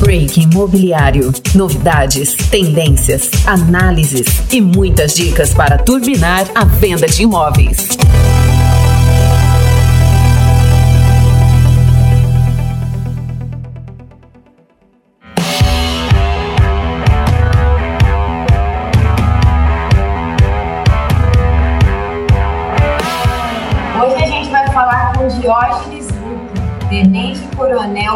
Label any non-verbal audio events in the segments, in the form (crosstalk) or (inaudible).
Break Imobiliário. Novidades, tendências, análises e muitas dicas para turbinar a venda de imóveis.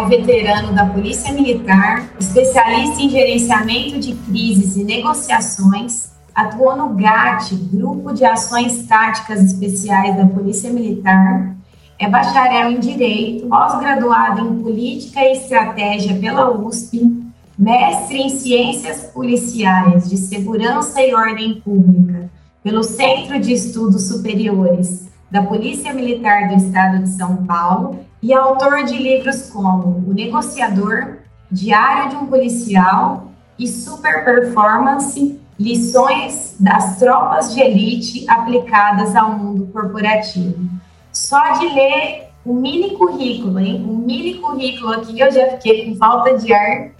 Coronel veterano da Polícia Militar, especialista em gerenciamento de crises e negociações, atuou no GAT, Grupo de Ações Táticas Especiais da Polícia Militar, é bacharel em Direito, pós-graduado em Política e Estratégia pela USP, mestre em Ciências Policiais de Segurança e Ordem Pública pelo Centro de Estudos Superiores da Polícia Militar do Estado de São Paulo e autor de livros como O Negociador, Diário de um Policial e Super Performance, Lições das Tropas de Elite aplicadas ao mundo corporativo. Só de ler o mini currículo, hein? O mini currículo aqui eu já fiquei com falta de ar,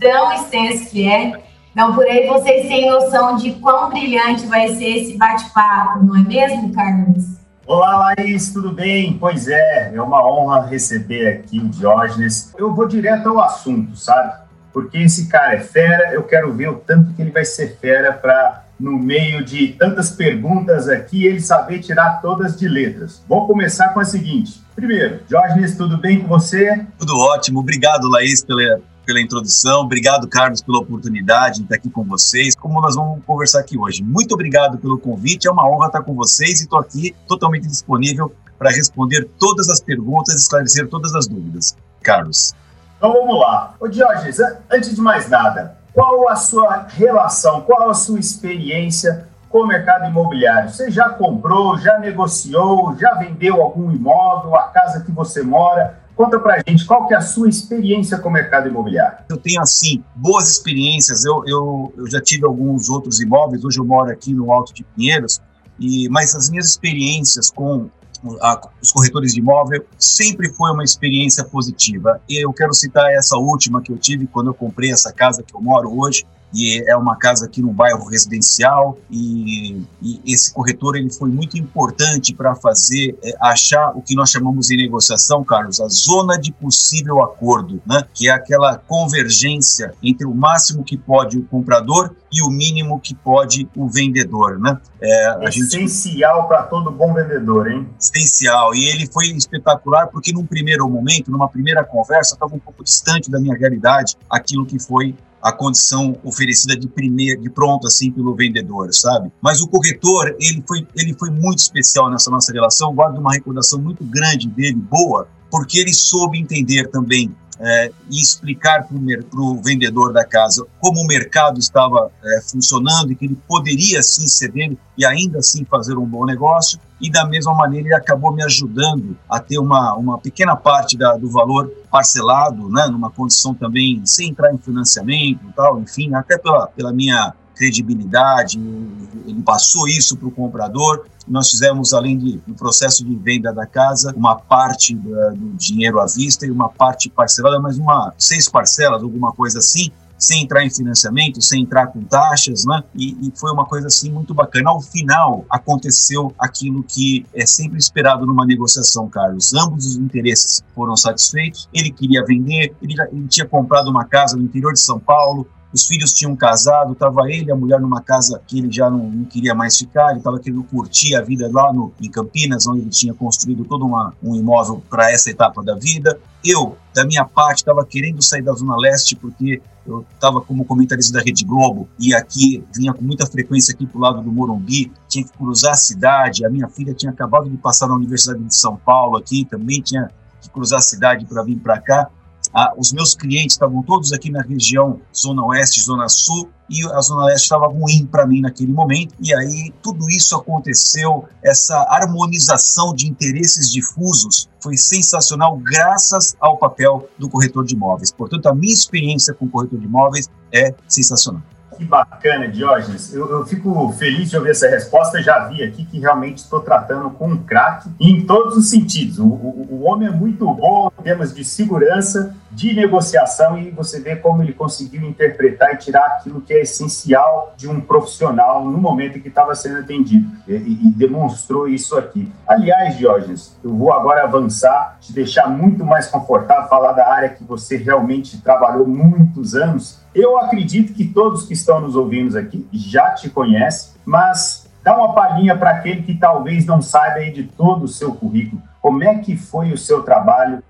tão extenso que é. Então, por aí vocês têm noção de quão brilhante vai ser esse bate-papo, não é mesmo, Carlos? Olá, Laís, tudo bem? Pois é, é uma honra receber aqui o Diógenes. Eu vou direto ao assunto, sabe? Porque esse cara é fera, eu quero ver o tanto que ele vai ser fera para, no meio de tantas perguntas aqui, ele saber tirar todas de letras. Vou começar com a seguinte. Primeiro, Diógenes, tudo bem com você? Tudo ótimo, obrigado, Laís, pela, pela introdução. Obrigado, Carlos, pela oportunidade de estar aqui com vocês. Como nós vamos conversar aqui hoje. Muito obrigado pelo convite. É uma honra estar com vocês e estou aqui totalmente disponível para responder todas as perguntas e esclarecer todas as dúvidas. Carlos. Então vamos lá. Ô Diógenes, antes de mais nada, qual a sua relação, qual a sua experiência com o mercado imobiliário? Você já comprou, já negociou, já vendeu algum imóvel, a casa que você mora? Conta pra gente, qual que é a sua experiência com o mercado imobiliário? Eu tenho, assim, boas experiências. Eu, eu, eu já tive alguns outros imóveis. Hoje eu moro aqui no Alto de Pinheiros. E, mas as minhas experiências com a, os corretores de imóvel sempre foi uma experiência positiva. E eu quero citar essa última que eu tive quando eu comprei essa casa que eu moro hoje e é uma casa aqui no bairro residencial e, e esse corretor ele foi muito importante para fazer é, achar o que nós chamamos em negociação, Carlos, a zona de possível acordo, né? Que é aquela convergência entre o máximo que pode o comprador e o mínimo que pode o vendedor, né? É, Essencial gente... para todo bom vendedor, hein? Essencial. E ele foi espetacular porque num primeiro momento, numa primeira conversa, estava um pouco distante da minha realidade aquilo que foi a condição oferecida de primeiro, de pronto assim pelo vendedor, sabe? Mas o corretor, ele foi, ele foi muito especial nessa nossa relação, guardo uma recordação muito grande dele, boa, porque ele soube entender também é, e explicar para o vendedor da casa como o mercado estava é, funcionando e que ele poderia sim ceder e ainda assim fazer um bom negócio. E da mesma maneira ele acabou me ajudando a ter uma, uma pequena parte da, do valor parcelado, né, numa condição também sem entrar em financiamento tal, enfim, até pela, pela minha credibilidade, ele passou isso para o comprador. Nós fizemos, além de, do processo de venda da casa, uma parte do, do dinheiro à vista e uma parte parcelada, mas uma seis parcelas, alguma coisa assim, sem entrar em financiamento, sem entrar com taxas, né? E, e, foi uma coisa assim muito bacana. Ao final aconteceu aquilo que é sempre esperado numa negociação, Carlos. Ambos os interesses foram satisfeitos. Ele queria vender, ele, ele tinha comprado uma casa no interior de São Paulo, os filhos tinham casado, estava ele e a mulher numa casa que ele já não, não queria mais ficar, ele estava querendo curtir a vida lá no, em Campinas, onde ele tinha construído todo uma, um imóvel para essa etapa da vida. Eu, da minha parte, estava querendo sair da Zona Leste porque eu estava como comentarista da Rede Globo e aqui vinha com muita frequência aqui para o lado do Morumbi, tinha que cruzar a cidade. A minha filha tinha acabado de passar na Universidade de São Paulo aqui, também tinha que cruzar a cidade para vir para cá. Ah, os meus clientes estavam todos aqui na região Zona Oeste, Zona Sul, e a Zona Leste estava ruim para mim naquele momento. E aí tudo isso aconteceu, essa harmonização de interesses difusos foi sensacional graças ao papel do corretor de imóveis. Portanto, a minha experiência com o corretor de imóveis é sensacional. Que bacana, Diógenes. Eu, eu, fico feliz de ouvir essa resposta. Já vi aqui que realmente estou tratando com um craque em todos os sentidos. O, o, o, homem é muito bom em termos de segurança, de negociação, e você vê como ele conseguiu interpretar e tirar aquilo que é essencial de um profissional no momento em que estava sendo atendido. E, e demonstrou isso aqui. Aliás, Diógenes, eu vou agora avançar, te deixar muito mais confortável, falar da área que você realmente trabalhou muitos anos eu acredito que todos que estão nos ouvindo aqui já te conhecem, mas dá uma palhinha para aquele que talvez não saiba aí de todo o seu currículo. Como é que foi o seu trabalho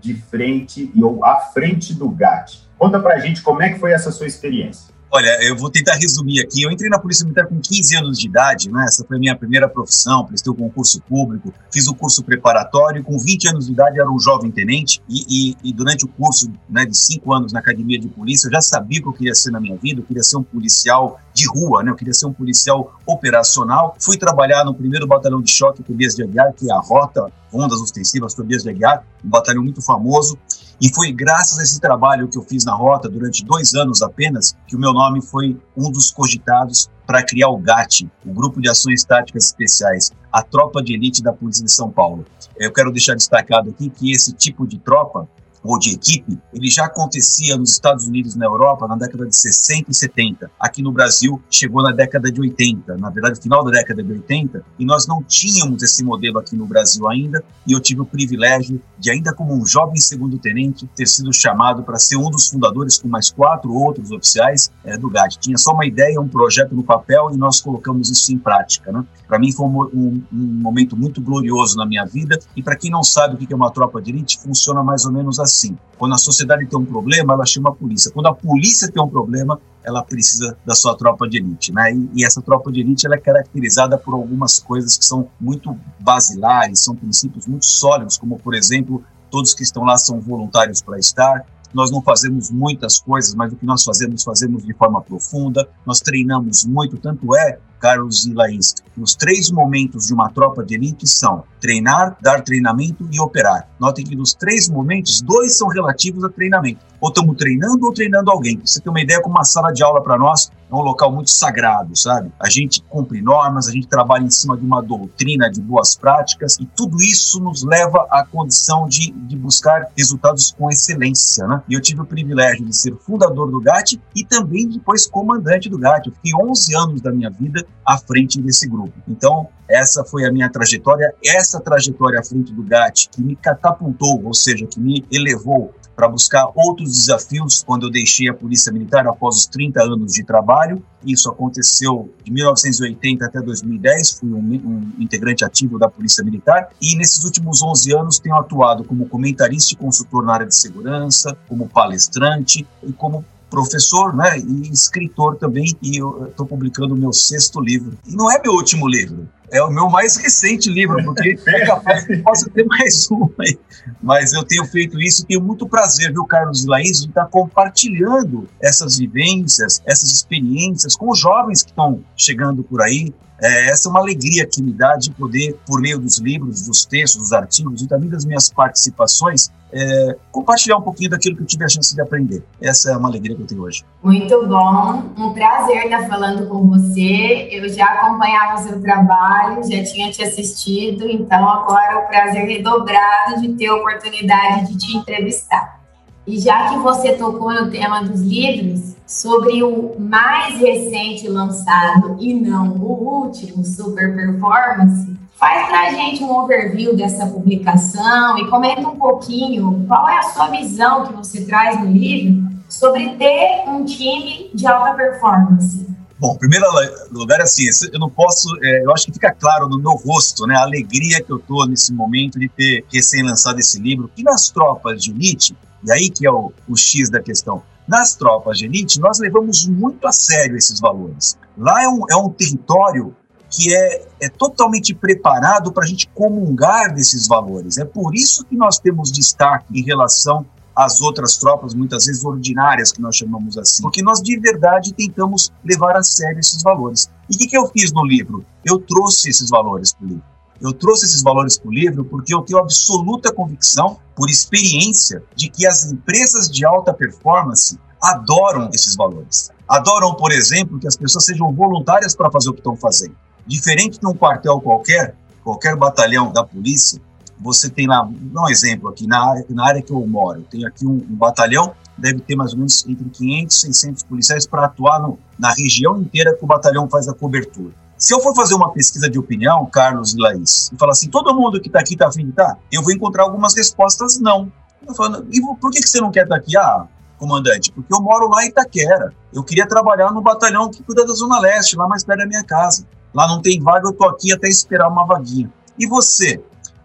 de frente ou à frente do GAT? Conta para a gente como é que foi essa sua experiência. Olha, eu vou tentar resumir aqui. Eu entrei na Polícia Militar com 15 anos de idade, né? Essa foi a minha primeira profissão, prestei o concurso público, fiz o curso preparatório. Com 20 anos de idade, era um jovem tenente e, e, e durante o curso né, de cinco anos na Academia de Polícia, eu já sabia o que eu queria ser na minha vida. Eu queria ser um policial de rua, né? Eu queria ser um policial operacional. Fui trabalhar no primeiro batalhão de choque Tobias de Aguiar, que é a Rota Rondas Ostensivas Tobias de Aguiar, um batalhão muito famoso. E foi graças a esse trabalho que eu fiz na rota durante dois anos apenas que o meu nome foi um dos cogitados para criar o GAT, o Grupo de Ações Táticas Especiais, a tropa de elite da Polícia de São Paulo. Eu quero deixar destacado aqui que esse tipo de tropa ou de equipe, ele já acontecia nos Estados Unidos na Europa na década de 60 e 70. Aqui no Brasil chegou na década de 80, na verdade, final da década de 80, e nós não tínhamos esse modelo aqui no Brasil ainda, e eu tive o privilégio de, ainda como um jovem segundo-tenente, ter sido chamado para ser um dos fundadores com mais quatro outros oficiais é, do GAD. Tinha só uma ideia, um projeto no papel e nós colocamos isso em prática. Né? Para mim foi um, um, um momento muito glorioso na minha vida, e para quem não sabe o que é uma tropa de elite, funciona mais ou menos assim assim. Quando a sociedade tem um problema, ela chama a polícia. Quando a polícia tem um problema, ela precisa da sua tropa de elite, né? E, e, essa tropa de elite ela é caracterizada por algumas coisas que são muito basilares, são princípios muito sólidos, como por exemplo, todos que estão lá são voluntários para estar. Nós não fazemos muitas coisas, mas o que nós fazemos, fazemos de forma profunda. Nós treinamos muito, tanto é Carlos Laís, os três momentos de uma tropa de elite são treinar, dar treinamento e operar. Notem que nos três momentos, dois são relativos a treinamento. Ou estamos treinando ou treinando alguém. Você ter uma ideia, como uma sala de aula para nós é um local muito sagrado, sabe? A gente cumpre normas, a gente trabalha em cima de uma doutrina de boas práticas e tudo isso nos leva à condição de, de buscar resultados com excelência, né? E eu tive o privilégio de ser fundador do GAT e também depois comandante do GAT. Eu fiquei 11 anos da minha vida à frente desse grupo. Então, essa foi a minha trajetória, essa trajetória à frente do GAT que me catapultou, ou seja, que me elevou para buscar outros desafios quando eu deixei a Polícia Militar após os 30 anos de trabalho. Isso aconteceu de 1980 até 2010, fui um, um, integrante ativo da Polícia Militar e nesses últimos 11 anos tenho atuado como comentarista e consultor na área de segurança, como palestrante e como professor né, e escritor também, e eu estou publicando o meu sexto livro. E não é meu último livro, é o meu mais recente livro, porque é capaz que possa ter mais um aí. Mas eu tenho feito isso e tenho muito prazer, viu, Carlos e Laís, de estar compartilhando essas vivências, essas experiências com os jovens que estão chegando por aí, é, essa é uma alegria que me dá de poder, por meio dos livros, dos textos, dos artigos e também das minhas participações, é, compartilhar um pouquinho daquilo que eu tive a chance de aprender. Essa é uma alegria que eu tenho hoje. Muito bom, um prazer estar falando com você. Eu já acompanhava o seu trabalho, já tinha te assistido, então agora é o prazer redobrado de ter a oportunidade de te entrevistar. E já que você tocou no tema dos livros, sobre o mais recente lançado e não o último, Super Performance, faz para a gente um overview dessa publicação e comenta um pouquinho qual é a sua visão que você traz no livro sobre ter um time de alta performance. Bom, em primeiro lugar, assim, eu não posso, é, eu acho que fica claro no meu rosto, né, a alegria que eu tô nesse momento de ter recém-lançado esse livro, que nas tropas de elite, e aí que é o, o X da questão, nas tropas de elite, nós levamos muito a sério esses valores. Lá é um, é um território que é, é totalmente preparado para a gente comungar desses valores. É por isso que nós temos destaque em relação às outras tropas, muitas vezes ordinárias, que nós chamamos assim, porque nós de verdade tentamos levar a sério esses valores. E o que, que eu fiz no livro? Eu trouxe esses valores para o livro. Eu trouxe esses valores para o livro porque eu tenho absoluta convicção, por experiência, de que as empresas de alta performance adoram esses valores. Adoram, por exemplo, que as pessoas sejam voluntárias para fazer o que estão fazendo. Diferente de um quartel qualquer, qualquer batalhão da polícia, você tem lá, um exemplo aqui, na área, na área que eu moro, tenho aqui um, um batalhão, deve ter mais ou menos entre 500 e 600 policiais para atuar no, na região inteira que o batalhão faz a cobertura. Se eu for fazer uma pesquisa de opinião, Carlos e Laís, e falar assim, todo mundo que está aqui está afim de estar, tá? eu vou encontrar algumas respostas não. Eu falo, e por que, que você não quer estar tá aqui? Ah, comandante, porque eu moro lá em Itaquera. Eu queria trabalhar no batalhão que cuida da Zona Leste, lá mais perto da minha casa. Lá não tem vaga, eu tô aqui até esperar uma vaguinha. E você?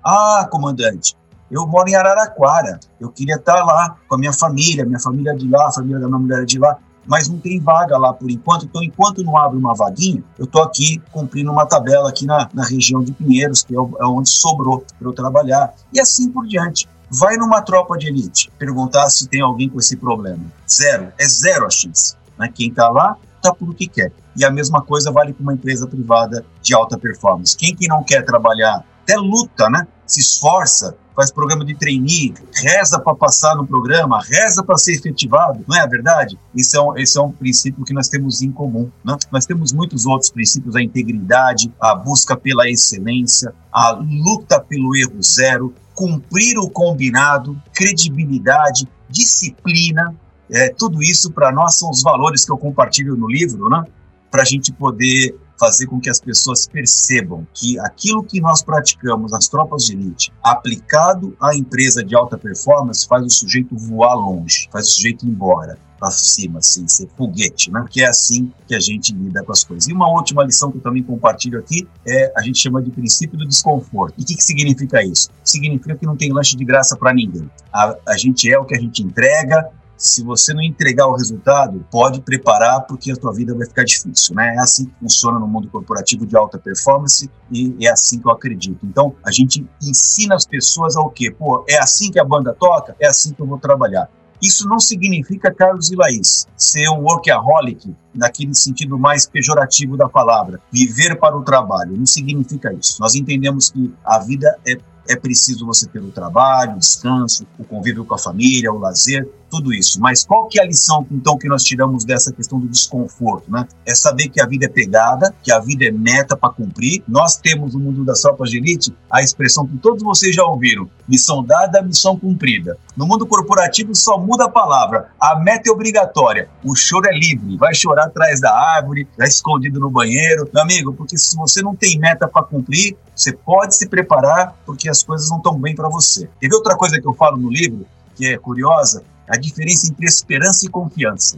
Ah, comandante, eu moro em Araraquara. Eu queria estar lá com a minha família, minha família de lá, a família da minha mulher de lá, mas não tem vaga lá por enquanto. Então, enquanto não abre uma vaguinha, eu estou aqui cumprindo uma tabela aqui na, na região de Pinheiros, que é, é onde sobrou para eu trabalhar. E assim por diante. Vai numa tropa de elite perguntar se tem alguém com esse problema. Zero. É zero a chance. Né? Quem está lá, está por o que quer. E a mesma coisa vale para uma empresa privada de alta performance. Quem que não quer trabalhar, até luta, né? se esforça, faz programa de trainee, reza para passar no programa, reza para ser efetivado, não é a verdade? Esse é, um, esse é um princípio que nós temos em comum. Né? Nós temos muitos outros princípios, a integridade, a busca pela excelência, a luta pelo erro zero, cumprir o combinado, credibilidade, disciplina, é, tudo isso para nós são os valores que eu compartilho no livro, né? Para a gente poder fazer com que as pessoas percebam que aquilo que nós praticamos nas tropas de elite, aplicado à empresa de alta performance, faz o sujeito voar longe, faz o sujeito ir embora para cima, assim, ser foguete, né? Que é assim que a gente lida com as coisas. E uma última lição que eu também compartilho aqui é a gente chama de princípio do desconforto. E o que, que significa isso? Significa que não tem lanche de graça para ninguém. A, a gente é o que a gente entrega, se você não entregar o resultado, pode preparar porque a tua vida vai ficar difícil, né? É assim que funciona no mundo corporativo de alta performance e é assim que eu acredito. Então, a gente ensina as pessoas ao quê? Pô, é assim que a banda toca? É assim que eu vou trabalhar. Isso não significa, Carlos e Laís, ser um workaholic naquele sentido mais pejorativo da palavra, viver para o trabalho. Não significa isso. Nós entendemos que a vida é é preciso você ter o trabalho, o descanso, o convívio com a família, o lazer, tudo isso. Mas qual que é a lição, então, que nós tiramos dessa questão do desconforto, né? É saber que a vida é pegada, que a vida é meta para cumprir. Nós temos no mundo das tropas de elite a expressão que todos vocês já ouviram, missão dada, missão cumprida. No mundo corporativo só muda a palavra, a meta é obrigatória, o choro é livre, vai chorar atrás da árvore, vai escondido no banheiro. Meu amigo, porque se você não tem meta para cumprir, você pode se preparar porque as coisas não estão bem para você. Teve outra coisa que eu falo no livro, que é curiosa, a diferença entre esperança e confiança.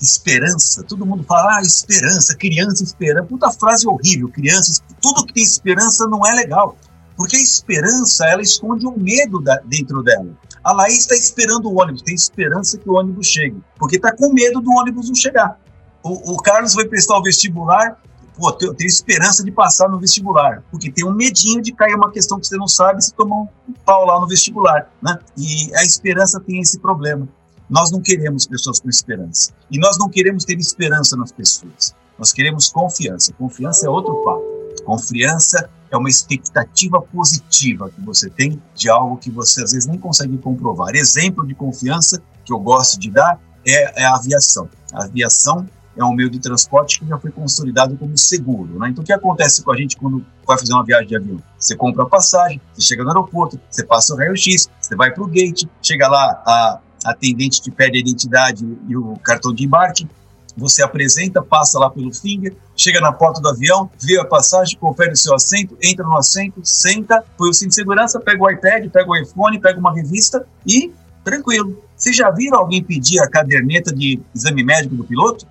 Esperança, todo mundo fala, ah, esperança, criança esperança. Puta frase horrível, criança, tudo que tem esperança não é legal. Porque a esperança, ela esconde um medo da, dentro dela. A Laís está esperando o ônibus, tem esperança que o ônibus chegue, porque está com medo do ônibus não chegar. O, o Carlos vai prestar o vestibular, pô, eu tenho esperança de passar no vestibular, porque tem um medinho de cair uma questão que você não sabe se tomar um pau lá no vestibular, né? E a esperança tem esse problema. Nós não queremos pessoas com esperança. E nós não queremos ter esperança nas pessoas. Nós queremos confiança. Confiança é outro papo. Confiança é uma expectativa positiva que você tem de algo que você às vezes nem consegue comprovar. Exemplo de confiança que eu gosto de dar é, é a aviação. A aviação é um meio de transporte que já foi consolidado como seguro. Né? Então, o que acontece com a gente quando vai fazer uma viagem de avião? Você compra a passagem, você chega no aeroporto, você passa o raio-x, você vai para o gate, chega lá, a atendente te pede a identidade e o cartão de embarque, você apresenta, passa lá pelo finger, chega na porta do avião, vê a passagem, confere o seu assento, entra no assento, senta, põe o cinto de segurança, pega o iPad, pega o iPhone, pega uma revista e tranquilo. Vocês já viram alguém pedir a caderneta de exame médico do piloto?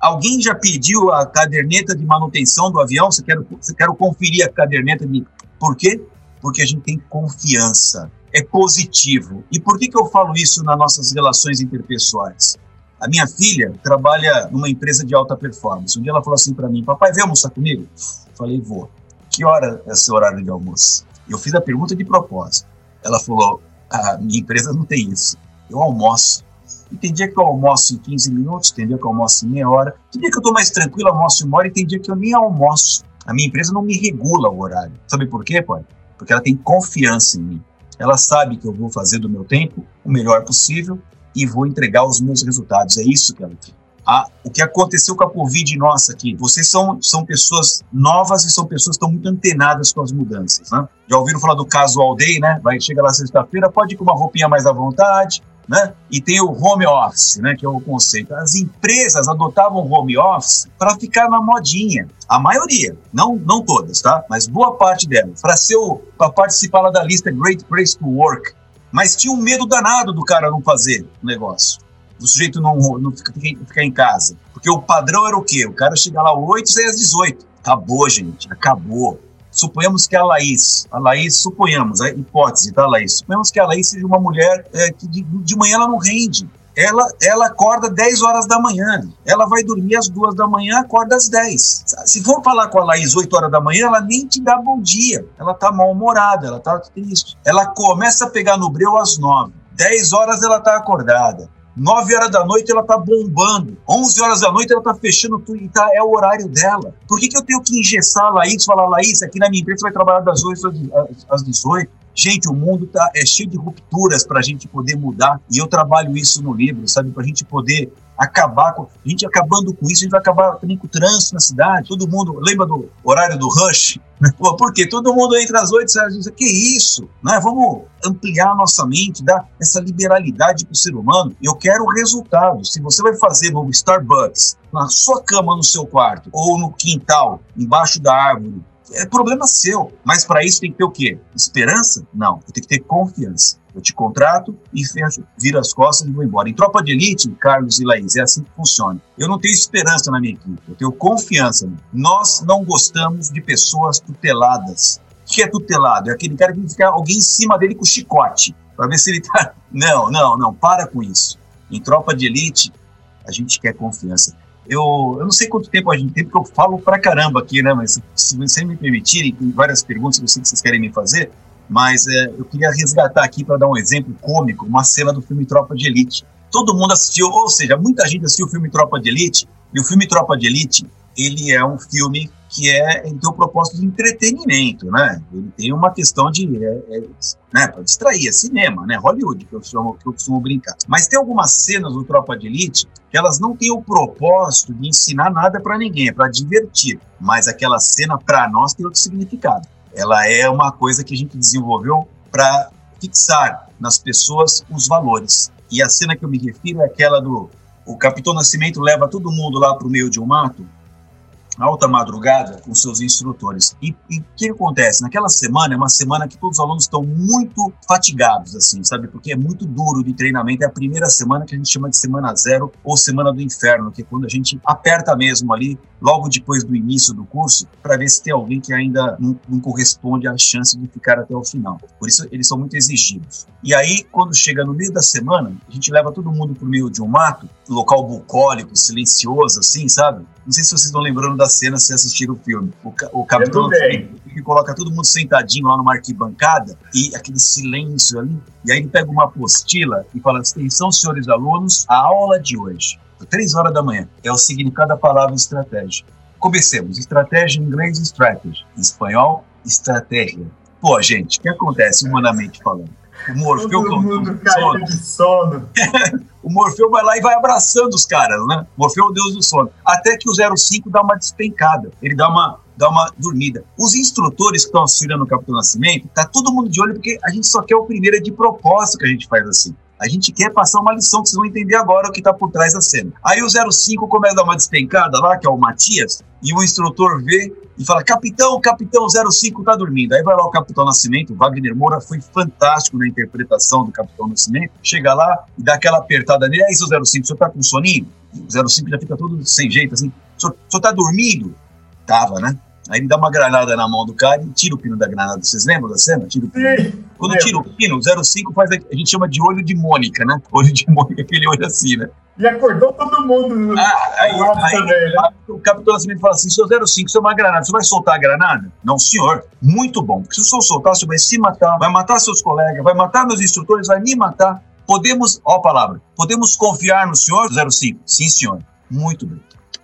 Alguém já pediu a caderneta de manutenção do avião? Você quer, você quer conferir a caderneta de. Por quê? Porque a gente tem confiança. É positivo. E por que, que eu falo isso nas nossas relações interpessoais? A minha filha trabalha numa empresa de alta performance. Um dia ela falou assim para mim: Papai, vem almoçar comigo? Falei: Vou. Que hora é seu horário de almoço? Eu fiz a pergunta de propósito. Ela falou: A minha empresa não tem isso. Eu almoço. E tem dia que eu almoço em 15 minutos, tem dia que eu almoço em meia hora, tem dia que eu estou mais tranquilo, almoço em uma hora, e tem dia que eu nem almoço. A minha empresa não me regula o horário. Sabe por quê, pai? Porque ela tem confiança em mim. Ela sabe que eu vou fazer do meu tempo o melhor possível e vou entregar os meus resultados. É isso que ela quer. O que aconteceu com a Covid nossa aqui. Vocês são, são pessoas novas e são pessoas que estão muito antenadas com as mudanças. Né? Já ouviram falar do Casual Day, né? Vai chegar lá sexta-feira, pode ir com uma roupinha mais à vontade, né? E tem o home office, né? Que é o conceito. As empresas adotavam home office para ficar na modinha. A maioria, não, não todas, tá? Mas boa parte delas, para ser para participar lá da lista Great Place to Work. Mas tinha um medo danado do cara não fazer o negócio do sujeito não, não ficar fica em casa. Porque o padrão era o quê? O cara chega lá às 8 e às 18. Acabou, gente, acabou. Suponhamos que a Laís, a Laís, suponhamos, a hipótese, tá, Laís? Suponhamos que a Laís seja uma mulher é, que de, de manhã ela não rende. Ela, ela acorda 10 horas da manhã. Ela vai dormir às 2 da manhã, acorda às 10. Se for falar com a Laís 8 horas da manhã, ela nem te dá bom dia. Ela tá mal-humorada, ela tá triste. Ela começa a pegar no breu às 9. 10 horas ela tá acordada. 9 horas da noite ela tá bombando. 11 horas da noite ela tá fechando tudo e tá, é o horário dela. Por que, que eu tenho que engessar a Laís falar, Laís, aqui na minha empresa você vai trabalhar das 8 às 18? Gente, o mundo tá, é cheio de rupturas para a gente poder mudar e eu trabalho isso no livro, sabe? Para a gente poder acabar com. A gente acabando com isso, a gente vai acabar também com o trânsito na cidade. Todo mundo. Lembra do horário do rush? (laughs) Por quê? Todo mundo entra às oito e diz: que isso? Né? Vamos ampliar a nossa mente, dar essa liberalidade para o ser humano. Eu quero resultado. Se você vai fazer no Starbucks, na sua cama no seu quarto, ou no quintal, embaixo da árvore, é problema seu. Mas para isso tem que ter o quê? Esperança? Não. Tem que ter confiança. Eu te contrato e fecho, viro as costas e vou embora. Em tropa de elite, Carlos e Laís, é assim que funciona. Eu não tenho esperança na minha equipe, eu tenho confiança. Nós não gostamos de pessoas tuteladas. O que é tutelado? É aquele cara que fica alguém em cima dele com chicote, para ver se ele tá. Não, não, não, para com isso. Em tropa de elite, a gente quer confiança. Eu, eu não sei quanto tempo a gente tem, porque eu falo pra caramba aqui, né? Mas se vocês me permitirem, tem várias perguntas que eu sei que vocês querem me fazer, mas é, eu queria resgatar aqui para dar um exemplo cômico, uma cena do filme Tropa de Elite. Todo mundo assistiu, ou seja, muita gente assistiu o filme Tropa de Elite, e o filme Tropa de Elite, ele é um filme que é em tem o propósito de entretenimento, né? Ele tem uma questão de, é, é, né, para distrair, é cinema, né? Hollywood, que eu, chamo, que eu costumo brincar. Mas tem algumas cenas do Tropa de Elite que elas não têm o propósito de ensinar nada para ninguém, é para divertir. Mas aquela cena, para nós, tem outro significado ela é uma coisa que a gente desenvolveu para fixar nas pessoas os valores. E a cena que eu me refiro é aquela do o Capitão Nascimento leva todo mundo lá para o meio de um mato alta madrugada com seus instrutores. E o que acontece? Naquela semana, é uma semana que todos os alunos estão muito fatigados, assim, sabe? Porque é muito duro de treinamento. É a primeira semana que a gente chama de semana zero ou semana do inferno, que é quando a gente aperta mesmo ali, logo depois do início do curso, para ver se tem alguém que ainda não, não corresponde à chance de ficar até o final. Por isso, eles são muito exigidos. E aí, quando chega no meio da semana, a gente leva todo mundo para o meio de um mato, local bucólico, silencioso, assim, sabe? Não sei se vocês estão lembrando da cena se assistiram o filme. O, o capitão que coloca todo mundo sentadinho lá numa arquibancada e aquele silêncio ali. E aí ele pega uma apostila e fala: atenção, senhores alunos, a aula de hoje, três horas da manhã, é o significado da palavra estratégia. Comecemos. Estratégia em inglês, strategy. Em espanhol, estratégia. Pô, gente, o que acontece humanamente falando? O Morfeu Todo mundo caiu de sono. (laughs) o Morfeu vai lá e vai abraçando os caras, né? Morfeu é o deus do sono. Até que o 05 dá uma despencada. Ele dá uma, dá uma dormida. Os instrutores que estão auxiliando o Capitão Nascimento, tá todo mundo de olho porque a gente só quer o primeiro é de propósito que a gente faz assim. A gente quer passar uma lição que vocês vão entender agora o que está por trás da cena. Aí o 05 começa a dar uma despencada lá, que é o Matias, e o instrutor vê e fala: Capitão, capitão 05 está dormindo. Aí vai lá o Capitão Nascimento, o Wagner Moura foi fantástico na interpretação do Capitão Nascimento. Chega lá e dá aquela apertada nele: Aí, seu 05, o senhor está com soninho? O 05 já fica todo sem jeito, assim: O senhor, o senhor tá dormindo? Tava, né? Aí ele dá uma granada na mão do cara e tira o pino da granada. Vocês lembram da cena? Tira o pino. Quando tira o pino, o 05 faz a, a gente chama de olho de Mônica, né? (laughs) Olho de Mônica, aquele olho assim, né? E acordou todo mundo. Ah, aí, aí, também, né? O capitão Nascimento fala assim: seu 05, isso é uma granada, você vai soltar a granada? Não, senhor. Muito bom. Porque se o senhor soltar, você vai se matar, vai matar seus colegas, vai matar meus instrutores, vai me matar. Podemos, ó a palavra, podemos confiar no senhor 05? Sim, senhor. Muito bem.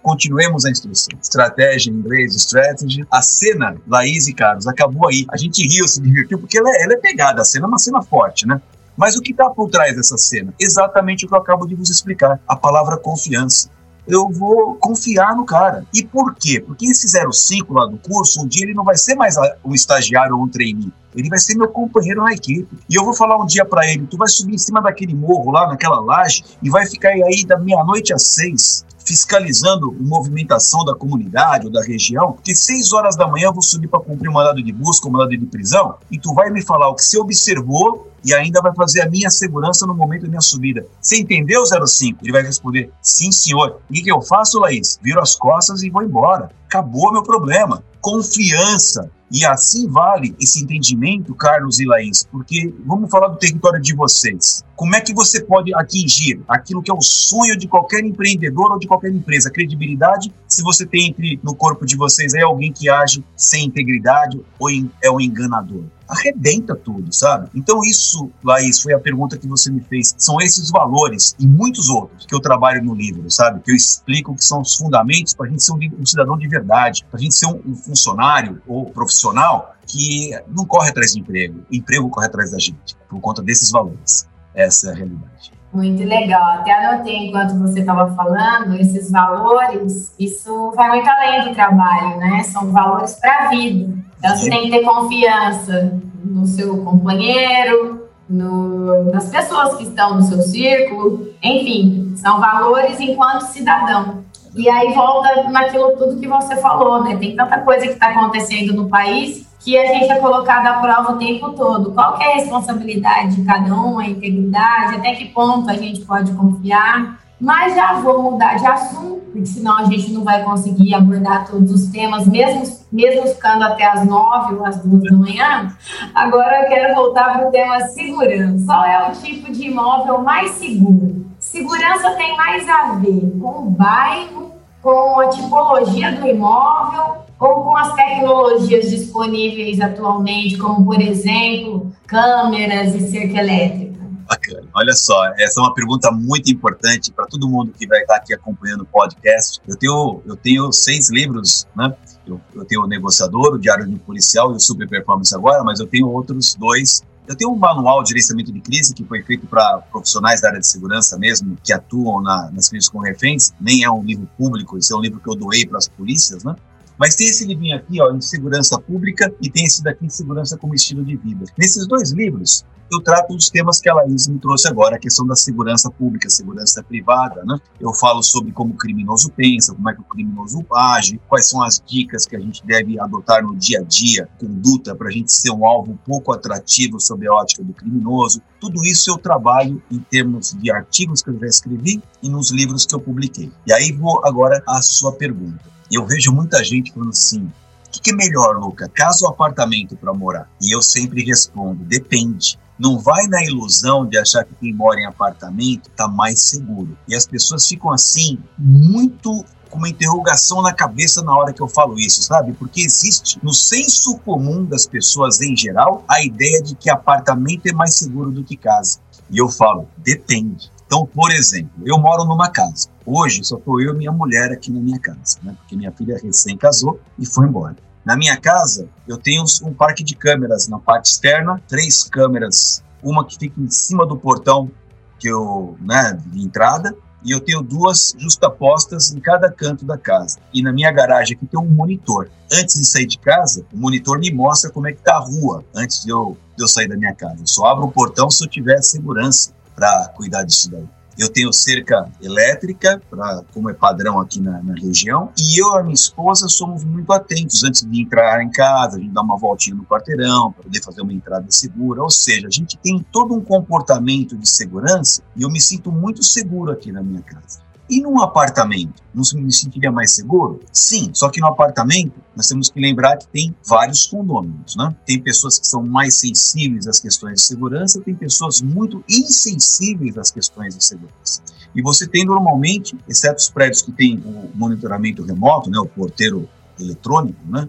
Continuemos a instrução. Estratégia em inglês, strategy. A cena, Laís e Carlos, acabou aí. A gente riu, se divertiu, porque ela é, ela é pegada. A cena é uma cena forte, né? Mas o que está por trás dessa cena? Exatamente o que eu acabo de vos explicar: a palavra confiança eu vou confiar no cara. E por quê? Porque esse 05 lá do curso, um dia ele não vai ser mais um estagiário ou um trainee. Ele vai ser meu companheiro na equipe. E eu vou falar um dia para ele: tu vai subir em cima daquele morro lá, naquela laje, e vai ficar aí da meia-noite às seis fiscalizando a movimentação da comunidade ou da região, porque seis horas da manhã eu vou subir para cumprir um mandado de busca, um mandado de prisão, e tu vai me falar o que você observou e ainda vai fazer a minha segurança no momento da minha subida. Você entendeu, 05? Ele vai responder, sim, senhor. E o que eu faço, Laís? Viro as costas e vou embora. Acabou meu problema. Confiança. E assim vale esse entendimento, Carlos e Laís, porque vamos falar do território de vocês. Como é que você pode atingir aquilo que é o sonho de qualquer empreendedor ou de qualquer empresa? Credibilidade, se você tem entre no corpo de vocês aí alguém que age sem integridade ou é um enganador arrebenta tudo, sabe? Então isso, Laís, foi a pergunta que você me fez. São esses valores e muitos outros que eu trabalho no livro, sabe? Que eu explico que são os fundamentos para a gente ser um, um, cidadão de verdade, para a gente ser um, um funcionário ou profissional que não corre atrás de emprego, o emprego corre atrás da gente, por conta desses valores. Essa é a realidade. Muito legal. Até anotei enquanto você estava falando, esses valores, isso vai muito além do trabalho, né? São valores para a vida. Então, você tem que ter confiança no seu companheiro, no, nas pessoas que estão no seu círculo, enfim, são valores enquanto cidadão. E aí volta naquilo tudo que você falou, né? Tem tanta coisa que está acontecendo no país que a gente é colocado à prova o tempo todo. Qual é a responsabilidade de cada um, a integridade, até que ponto a gente pode confiar. Mas já vou mudar de assunto, porque senão a gente não vai conseguir abordar todos os temas, mesmo, mesmo ficando até as nove ou as duas da manhã. Agora eu quero voltar para o tema segurança. Qual é o tipo de imóvel mais seguro? Segurança tem mais a ver com o bairro, com a tipologia do imóvel ou com as tecnologias disponíveis atualmente, como, por exemplo, câmeras e cerca elétrica? Bacana. Olha só, essa é uma pergunta muito importante para todo mundo que vai estar aqui acompanhando o podcast. Eu tenho, eu tenho seis livros, né? Eu, eu tenho o Negociador, o Diário do Policial e o Super Performance agora, mas eu tenho outros dois eu tenho um manual de gerenciamento de crise que foi feito para profissionais da área de segurança mesmo, que atuam na, nas crises com reféns. Nem é um livro público, esse é um livro que eu doei para as polícias, né? Mas tem esse livrinho aqui, ó, em segurança pública, e tem esse daqui, em segurança como estilo de vida. Nesses dois livros, eu trato dos temas que a Laís me trouxe agora, a questão da segurança pública, segurança privada, né? Eu falo sobre como o criminoso pensa, como é que o criminoso age, quais são as dicas que a gente deve adotar no dia a dia, conduta, para a gente ser um alvo pouco atrativo sob a ótica do criminoso. Tudo isso eu trabalho em termos de artigos que eu já escrevi e nos livros que eu publiquei. E aí vou agora à sua pergunta. E eu vejo muita gente falando assim: o que, que é melhor, Luca, casa ou apartamento para morar? E eu sempre respondo: depende. Não vai na ilusão de achar que quem mora em apartamento está mais seguro. E as pessoas ficam assim, muito com uma interrogação na cabeça na hora que eu falo isso, sabe? Porque existe no senso comum das pessoas em geral a ideia de que apartamento é mais seguro do que casa. E eu falo, depende. Então, por exemplo, eu moro numa casa. Hoje só estou eu e minha mulher aqui na minha casa, né? porque minha filha recém casou e foi embora. Na minha casa, eu tenho um parque de câmeras na parte externa, três câmeras, uma que fica em cima do portão que eu, né, de entrada, e eu tenho duas justapostas em cada canto da casa. E na minha garagem aqui tem um monitor. Antes de sair de casa, o monitor me mostra como é que tá a rua antes de eu, de eu sair da minha casa. Eu só abro o portão se eu tiver segurança para cuidar disso daí. Eu tenho cerca elétrica, pra, como é padrão aqui na, na, região, e eu e a minha esposa somos muito atentos antes de entrar em casa, a gente dá uma voltinha no quarteirão para poder fazer uma entrada segura. Ou seja, a gente tem todo um comportamento de segurança e eu me sinto muito seguro aqui na minha casa. E num apartamento, não me sentiria mais seguro? Sim, só que no apartamento nós temos que lembrar que tem vários condôminos, né? Tem pessoas que são mais sensíveis às questões de segurança, tem pessoas muito insensíveis às questões de segurança. E você tem normalmente, exceto os prédios que têm o monitoramento remoto, né, o porteiro eletrônico, né,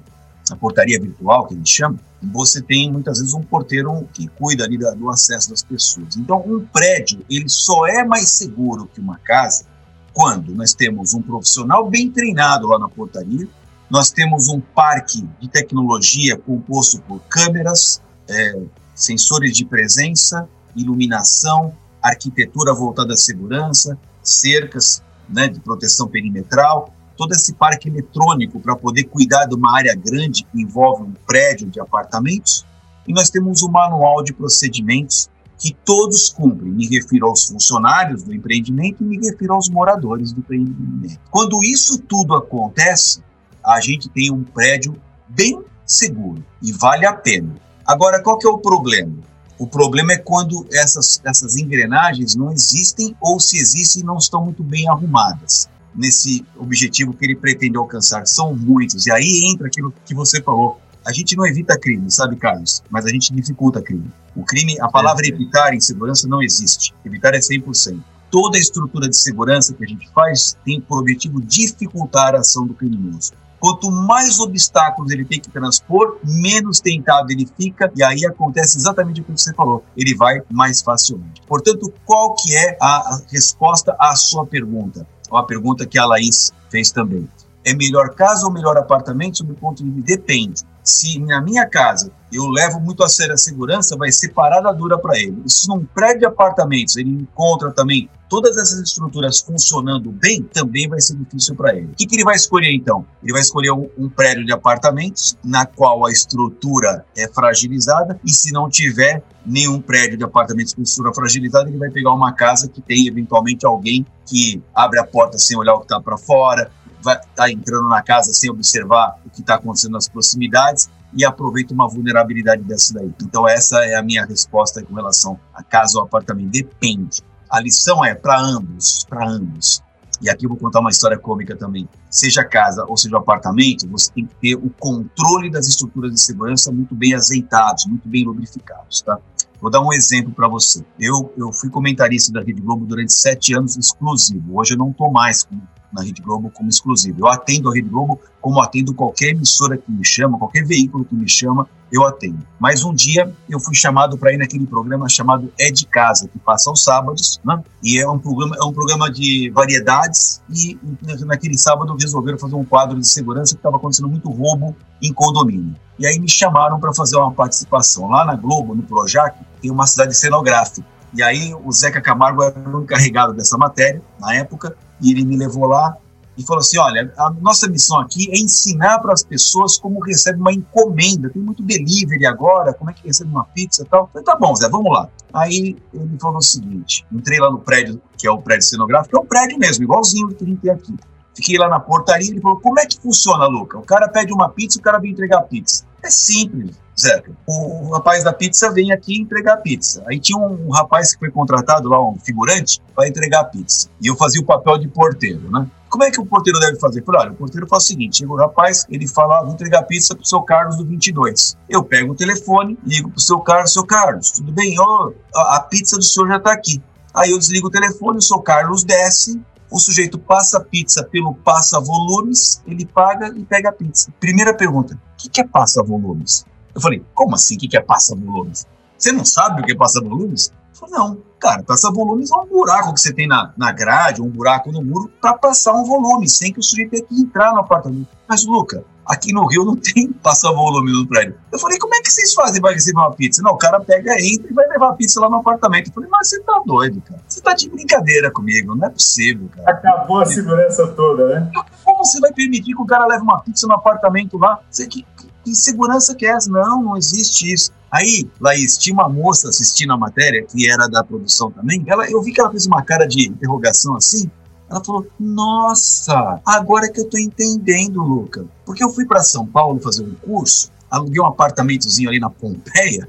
a portaria virtual que a gente chama, você tem muitas vezes um porteiro que cuida ali do acesso das pessoas. Então, um prédio ele só é mais seguro que uma casa quando nós temos um profissional bem treinado lá na portaria, nós temos um parque de tecnologia composto por câmeras, é, sensores de presença iluminação, arquitetura voltada à segurança, cercas né, de proteção perimetral, todo esse parque eletrônico para poder cuidar de uma área grande que envolve um prédio de apartamentos. E nós temos um manual de procedimentos que todos cumprem. Me refiro aos funcionários do empreendimento e me refiro aos moradores do empreendimento. Quando isso tudo acontece, a gente tem um prédio bem seguro e vale a pena. Agora, qual que é o problema? O problema é quando essas, essas engrenagens não existem ou se existem não estão muito bem arrumadas nesse objetivo que ele pretende alcançar. São muitos. E aí entra aquilo que você falou. A gente não evita crime, sabe, Carlos? Mas a gente dificulta crime. O crime, a palavra é, evitar em segurança não existe. Evitar é 100%. Toda a estrutura de segurança que a gente faz tem por objetivo dificultar a ação do criminoso. Quanto mais obstáculos ele tem que transpor, menos tentado ele fica e aí acontece exatamente o que você falou. Ele vai mais facilmente. Portanto, qual que é a resposta à sua pergunta? Ou a pergunta que a Laís fez também. É melhor casa ou melhor apartamento? Sob o ponto de vista, depende se na minha casa eu levo muito a sério a segurança, vai ser parada dura para ele. Se num prédio de apartamentos ele encontra também todas essas estruturas funcionando bem, também vai ser difícil para ele. O que, que, ele vai escolher então? Ele vai escolher um, um, prédio de apartamentos na qual a estrutura é fragilizada e se não tiver nenhum prédio de apartamentos com estrutura fragilizada, ele vai pegar uma casa que tem eventualmente alguém que abre a porta sem olhar o que está para fora, vai estar tá entrando na casa sem observar o que está acontecendo nas proximidades e aproveita uma vulnerabilidade dessa daí. Então essa é a minha resposta com relação a casa ou apartamento. Depende. A lição é para ambos, para ambos. E aqui eu vou contar uma história cômica também. Seja casa ou seja apartamento, você tem que ter o controle das estruturas de segurança muito bem azeitados, muito bem lubrificados, tá? Vou dar um exemplo para você. Eu, eu fui comentarista da Rede Globo durante sete anos exclusivo. Hoje eu não estou mais como na Rede Globo como exclusivo. Eu atendo a Rede Globo como atendo qualquer emissora que me chama, qualquer veículo que me chama, eu atendo. Mas um dia eu fui chamado para ir naquele programa chamado É de Casa, que passa aos sábados, né? E é um programa, é um programa de variedades e naquele sábado resolveram fazer um quadro de segurança que estava acontecendo muito roubo em condomínio. E aí me chamaram para fazer uma participação. Lá na Globo, no Projac, tem uma cidade cenográfica. E aí o Zeca Camargo era o encarregado dessa matéria, na época, e ele me levou lá e falou assim: olha, a nossa missão aqui é ensinar para as pessoas como recebe uma encomenda. Tem muito delivery agora, como é que recebe uma pizza e tal. Eu falei, tá bom, Zé, vamos lá. Aí ele falou o seguinte: entrei lá no prédio, que é o prédio cenográfico, é um prédio mesmo, igualzinho que a gente tem aqui. Fiquei lá na portaria, ele falou: como é que funciona, Luca? O cara pede uma pizza o cara vem entregar a pizza. É simples. Zeca, o rapaz da pizza vem aqui entregar a pizza. Aí tinha um rapaz que foi contratado lá, um figurante, para entregar a pizza. E eu fazia o papel de porteiro, né? Como é que o porteiro deve fazer? Falei, olha, o porteiro faz o seguinte: chega o rapaz, ele fala, ah, vou entregar pizza pro seu Carlos do 22. Eu pego o telefone, ligo pro seu Carlos, seu Carlos, tudo bem? Oh, a, a pizza do senhor já tá aqui. Aí eu desligo o telefone, o seu Carlos desce, o sujeito passa a pizza pelo passa-volumes, ele paga e pega a pizza. Primeira pergunta: o que, que é passa-volumes? Eu falei, como assim? O que, que é passa-volumes? Você não sabe o que é passa-volumes? Eu falei, não, cara, passa-volumes é um buraco que você tem na, na grade, um buraco no muro, para passar um volume, sem que o sujeito tenha que entrar no apartamento. Mas, Luca, aqui no Rio não tem (laughs) passa-volume no prédio. Eu falei, como é que vocês fazem para receber uma pizza? Não, o cara pega, entra e vai levar a pizza lá no apartamento. Eu falei, mas você tá doido, cara. Você tá de brincadeira comigo, não é possível, cara. Acabou a segurança toda, né? Como você vai permitir que o cara leve uma pizza no apartamento lá? Você que que segurança que é essa? Não, não existe isso. Aí, Laís, tinha uma moça assistindo a matéria, que era da produção também, ela, eu vi que ela fez uma cara de interrogação assim, ela falou: Nossa, agora que eu tô entendendo, Luca. Porque eu fui para São Paulo fazer um curso, aluguei um apartamentozinho ali na Pompeia,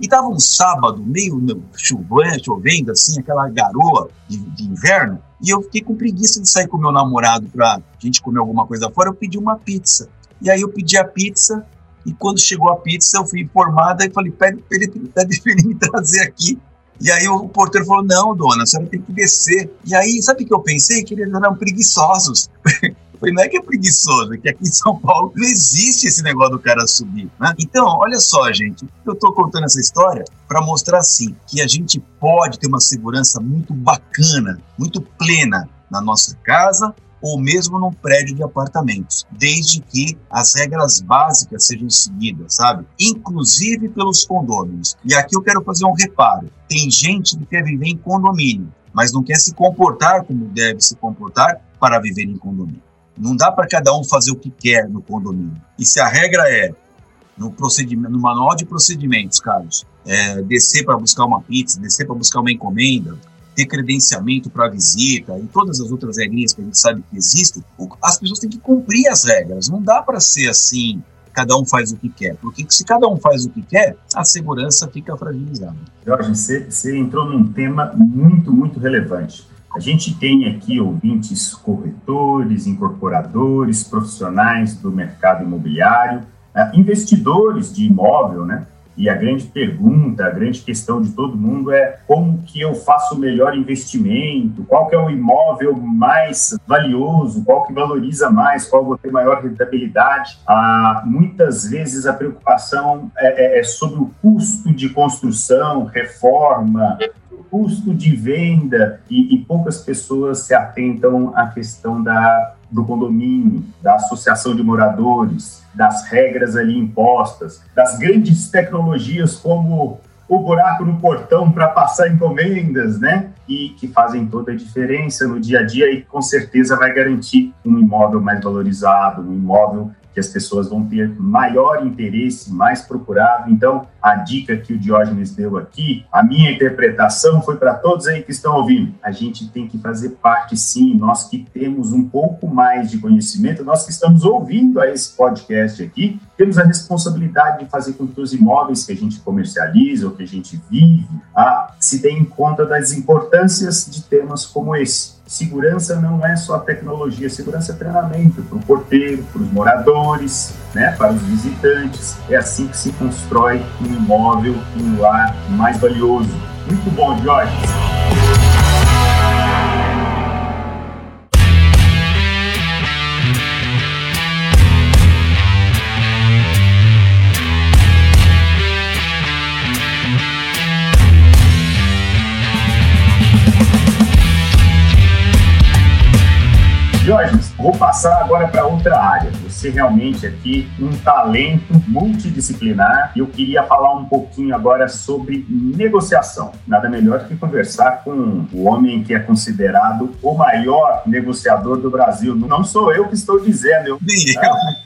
e tava um sábado, meio chovendo, chovendo, assim, aquela garoa de, de, inverno, e eu fiquei com preguiça de sair com meu namorado pra gente comer alguma coisa fora, eu pedi uma pizza. E aí eu pedi a pizza, e quando chegou a pizza, eu fui informada e falei, pede, pede, pede ele me trazer aqui. E aí o porteiro falou, não, dona, a senhora tem que descer. E aí, sabe o que eu pensei? Que eles eram preguiçosos. (laughs) falei, não é que é preguiçoso, é que aqui em São Paulo não existe esse negócio do cara subir. Né? Então, olha só, gente, eu estou contando essa história para mostrar assim que a gente pode ter uma segurança muito bacana, muito plena na nossa casa ou mesmo num prédio de apartamentos, desde que as regras básicas sejam seguidas, sabe? Inclusive pelos condôminos. E aqui eu quero fazer um reparo. Tem gente que quer viver em condomínio, mas não quer se comportar como deve se comportar para viver em condomínio. Não dá para cada um fazer o que quer no condomínio. E se a regra é no procedimento, no manual de procedimentos, Carlos, é, descer para buscar uma pizza, descer para buscar uma encomenda, ter credenciamento para visita e todas as outras regrinhas que a gente sabe que existem, as pessoas têm que cumprir as regras. Não dá para ser assim, cada um faz o que quer, porque se cada um faz o que quer, a segurança fica fragilizada. Jorge, você, você entrou num tema muito, muito relevante. A gente tem aqui ouvintes corretores, incorporadores, profissionais do mercado imobiliário, né, investidores de imóvel, né? E a grande pergunta, a grande questão de todo mundo é como que eu faço o melhor investimento, qual que é o imóvel mais valioso, qual que valoriza mais, qual vou ter maior rentabilidade. Ah, muitas vezes a preocupação é, é, é sobre o custo de construção, reforma, custo de venda e, e, poucas pessoas se atentam à questão da, do condomínio, da associação de moradores, das regras ali impostas, das grandes tecnologias como o buraco no portão para passar encomendas, né? E que fazem toda a diferença no dia a dia e com certeza vai garantir um imóvel mais valorizado, um imóvel que as pessoas vão ter maior interesse, mais procurado. Então, a dica que o Diógenes deu aqui, a minha interpretação foi para todos aí que estão ouvindo. A gente tem que fazer parte, sim, nós que temos um pouco mais de conhecimento, nós que estamos ouvindo a esse podcast aqui, temos a responsabilidade de fazer com que os imóveis que a gente comercializa ou que a gente vive ah, se deem conta das importâncias de temas como esse segurança não é só tecnologia, segurança é treinamento para o porteiro, para os moradores, né, para os visitantes. É assim que se constrói um imóvel, um lar mais valioso. Muito bom, Jorge. Jorge, vou passar agora para outra área. Você realmente aqui um talento multidisciplinar e eu queria falar um pouquinho agora sobre negociação. Nada melhor que conversar com o homem que é considerado o maior negociador do Brasil. Não sou eu que estou dizendo, eu,